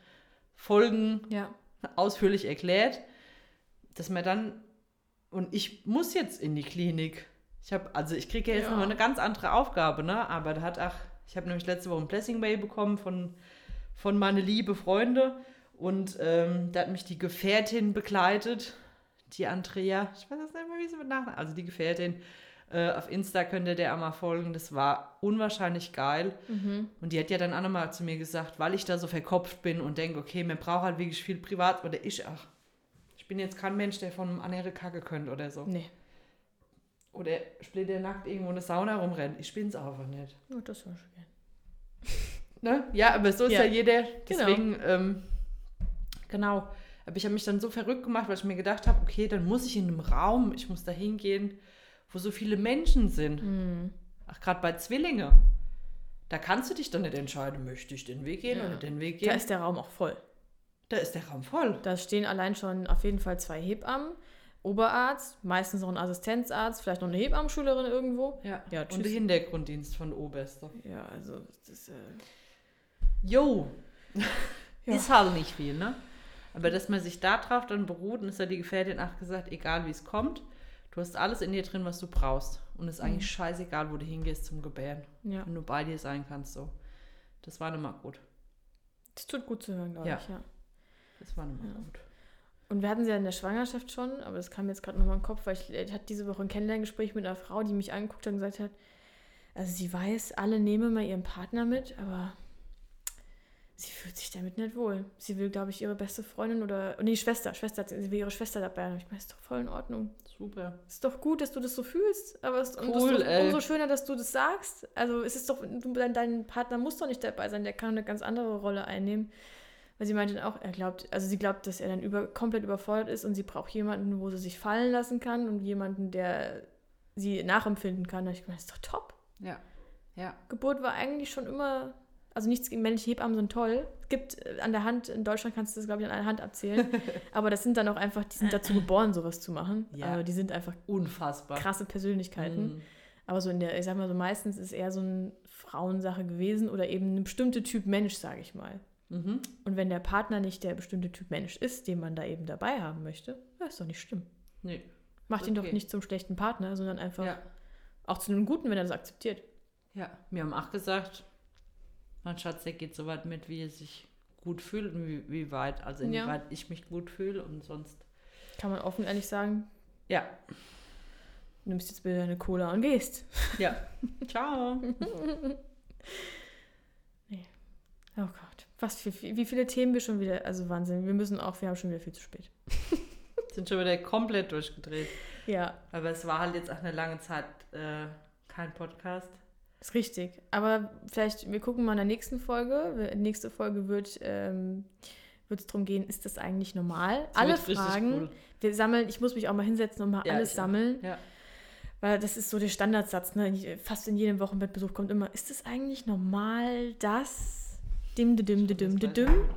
Folgen Ja. ausführlich erklärt, dass man dann und ich muss jetzt in die Klinik. Ich habe also ich kriege ja jetzt Ja. noch eine ganz andere Aufgabe, ne? Aber da hat ach, ich habe nämlich letzte Woche ein Blessing Mail bekommen von von meine liebe Freunde und ähm, da hat mich die Gefährtin begleitet, die Andrea. Ich weiß jetzt nicht mehr, wie sie mit Nachnamen, also die Gefährtin. Äh, auf Insta könnt ihr der auch mal folgen. Das war unwahrscheinlich geil. Und die hat ja dann auch nochmal zu mir gesagt, weil ich da so verkopft bin und denke, okay, man braucht halt wirklich viel privat oder ich, ach, bin jetzt kein Mensch, der von einem andere Kacke könnte oder so. Nee. Oder splitternackt irgendwo in der Sauna rumrennt. Ich bin's einfach nicht. Oh, das war schön. Ne? Ja, aber so ist ja, Ja. jeder. Deswegen, ähm, genau. Aber ich habe mich dann so verrückt gemacht, weil ich mir gedacht habe, okay, dann muss ich in einem Raum, ich muss da hingehen, wo so viele Menschen sind. Hm. Ach, gerade bei Zwillinge. Da kannst du dich dann nicht entscheiden, möchte ich den Weg gehen Ja. oder den Weg Da gehen. ist der Raum auch voll. Da ist der Raum voll. Da stehen allein schon auf jeden Fall zwei Hebammen, Oberarzt, meistens noch ein Assistenzarzt, vielleicht noch eine Hebammenschülerin irgendwo. Ja, Ja, und tschüss. der Hintergrunddienst von Oberster. Ja, also das ist. Äh, Jo, Ja. ist halt nicht viel, ne? Aber dass man sich da drauf dann beruht, und ist ja die Gefährtin auch gesagt, egal wie es kommt, du hast alles in dir drin, was du brauchst. Und es ist Mhm. eigentlich scheißegal, wo du hingehst zum Gebären. ja, Wenn du bei dir sein kannst, so. Das war nochmal gut. das tut gut zu hören, glaube Ja. ich, ja. Das war nochmal Ja. gut. Und wir hatten sie ja in der Schwangerschaft schon, aber das kam mir jetzt gerade nochmal in den Kopf, weil ich, ich hatte diese Woche ein Kennenlerngespräch mit einer Frau, die mich angeguckt hat und gesagt hat, also sie weiß, alle nehmen mal ihren Partner mit, aber sie fühlt sich damit nicht wohl. Sie will, glaube ich, ihre beste Freundin oder, nee, Schwester, Schwester, sie will ihre Schwester dabei haben. Ich meine, ist doch voll in Ordnung. Super. Ist doch gut, dass du das so fühlst, aber es Cool, ist doch umso schöner, dass du das sagst. Also es ist doch, dein, dein Partner muss doch nicht dabei sein, der kann eine ganz andere Rolle einnehmen. Weil sie meinte dann auch, er glaubt, also sie glaubt, dass er dann über, komplett überfordert ist und sie braucht jemanden, wo sie sich fallen lassen kann und jemanden, der sie nachempfinden kann. Da ich meine, das ist doch top. Ja. Ja. Geburt war eigentlich schon immer, also nichts gegen männliche Hebammen sind toll. Es gibt äh, an der Hand, in Deutschland kannst du das, glaube ich, an einer Hand abzählen. aber das sind dann auch einfach, die sind dazu geboren, sowas zu machen. Ja. Also die sind einfach Unfassbar. krasse Persönlichkeiten. Mhm. Aber so in der, ich sag mal so, meistens ist eher so eine Frauensache gewesen oder eben ein bestimmter Typ Mensch, sage ich mal. Mhm. Und wenn der Partner nicht der bestimmte Typ Mensch ist, den man da eben dabei haben möchte, ja, ist doch nicht schlimm. Nee. Macht ihn doch Okay. nicht zum schlechten Partner, sondern einfach Ja. auch zu einem guten, wenn er das akzeptiert. Ja. Wir haben auch gesagt, mein Schatz, der geht so weit mit, wie er sich gut fühlt und wie, wie weit, also Ja. inwieweit ich mich gut fühle und sonst. Kann man offen ehrlich sagen, Ja. du nimmst jetzt bitte deine Cola und gehst. Ja. Ciao. Oh Gott, was für, wie viele Themen wir schon wieder, also Wahnsinn, wir müssen auch, wir haben schon wieder viel zu spät. Sind schon wieder komplett durchgedreht. Ja, Aber es war halt jetzt auch eine lange Zeit äh, kein Podcast. Ist richtig. Aber vielleicht, wir gucken mal in der nächsten Folge. Nächste Folge wird ähm, es darum gehen, ist das eigentlich normal? Das Alle Fragen. cool. Wir sammeln, ich muss mich auch mal hinsetzen und mal Ja, alles sammeln. Ja. Weil das ist so der Standardsatz. Ne? Fast in jedem Wochenbettbesuch kommt immer, ist es eigentlich normal, dass... Dim, dim, dim, dim, dim, dim.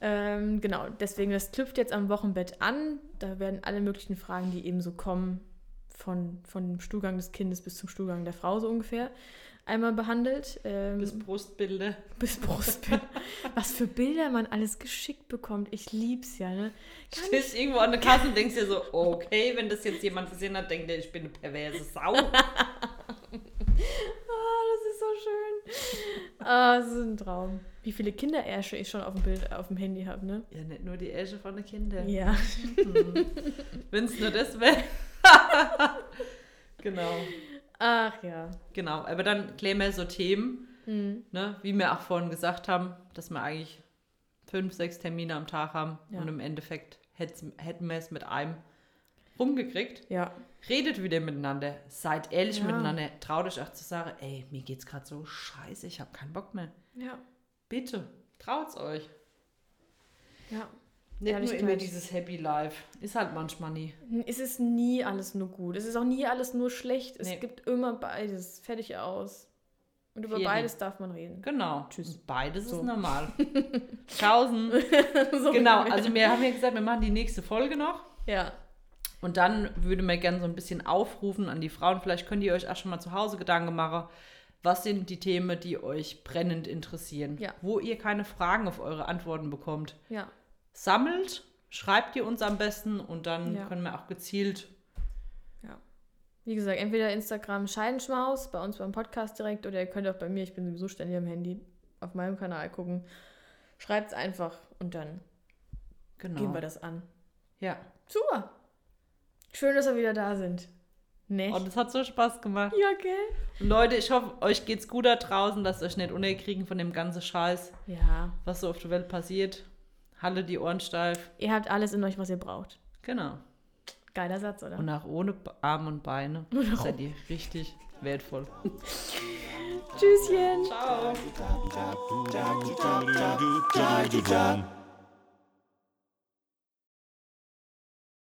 Ähm, genau, deswegen, das knüpft jetzt am Wochenbett an. Da werden alle möglichen Fragen, die eben so kommen, von, von dem Stuhlgang des Kindes bis zum Stuhlgang der Frau so ungefähr, einmal behandelt. Ähm, Bis Brustbilder. bis Brustbild. Was für Bilder man alles geschickt bekommt. Ich lieb's ja, ne? Gar Stehst irgendwo an der Kasse und denkst dir so, okay, wenn das jetzt jemand gesehen hat, denkt er, ich bin eine perverse Sau. Ah, das ist so schön. Ah, das ist ein Traum. Wie viele Kinderärsche ich schon auf dem Bild, auf dem Handy habe, ne? Ja, nicht nur die Äsche von den Kindern. Ja. Wenn es nur das wäre. genau. Ach ja. Genau. Aber dann klären wir so Themen, Hm. ne, wie wir auch vorhin gesagt haben, dass wir eigentlich fünf, sechs Termine am Tag haben Ja. und im Endeffekt hätten wir es mit einem rumgekriegt. Ja. Redet wieder miteinander, seid ehrlich Ja. miteinander, traut euch auch zu sagen, ey, mir geht's gerade so scheiße, ich habe keinen Bock mehr. Ja. Bitte, traut's euch. Ja. Nicht nur immer dieses Happy Life. Ist halt manchmal nie. Es ist nie alles nur gut. Es ist auch nie alles nur schlecht. Es Nee. gibt immer beides. Fertig aus. Und über Vielen beides darf man reden. Genau. Tschüss. Und Beides So. ist normal. Tausend. So genau, also wir haben ja gesagt, wir machen die nächste Folge noch. Ja. Und dann würde mir gerne so ein bisschen aufrufen an die Frauen. Vielleicht könnt ihr euch auch schon mal zu Hause Gedanken machen. Was sind die Themen, die euch brennend interessieren? Ja. Wo ihr keine Fragen auf eure Antworten bekommt. Ja. Sammelt, schreibt ihr uns am besten und dann Ja. können wir auch gezielt. Wie gesagt, entweder Instagram Scheidenschmaus, bei uns beim Podcast direkt, oder ihr könnt auch bei mir, ich bin sowieso ständig am Handy, auf meinem Kanal gucken. Schreibt's einfach und dann Genau. gehen wir das an. Ja. Super. Schön, dass wir wieder da sind. Ne? Und es hat so Spaß gemacht. Ja, gell? Und Leute, ich hoffe, euch geht's gut da draußen, lasst euch nicht unterkriegen von dem ganzen Scheiß, Ja. was so auf der Welt passiert. Halle die Ohren steif. Ihr habt alles in euch, was ihr braucht. Genau. Geiler Satz, oder? Und auch ohne Arme und Beine seid ihr richtig wertvoll. Tschüsschen. Ciao.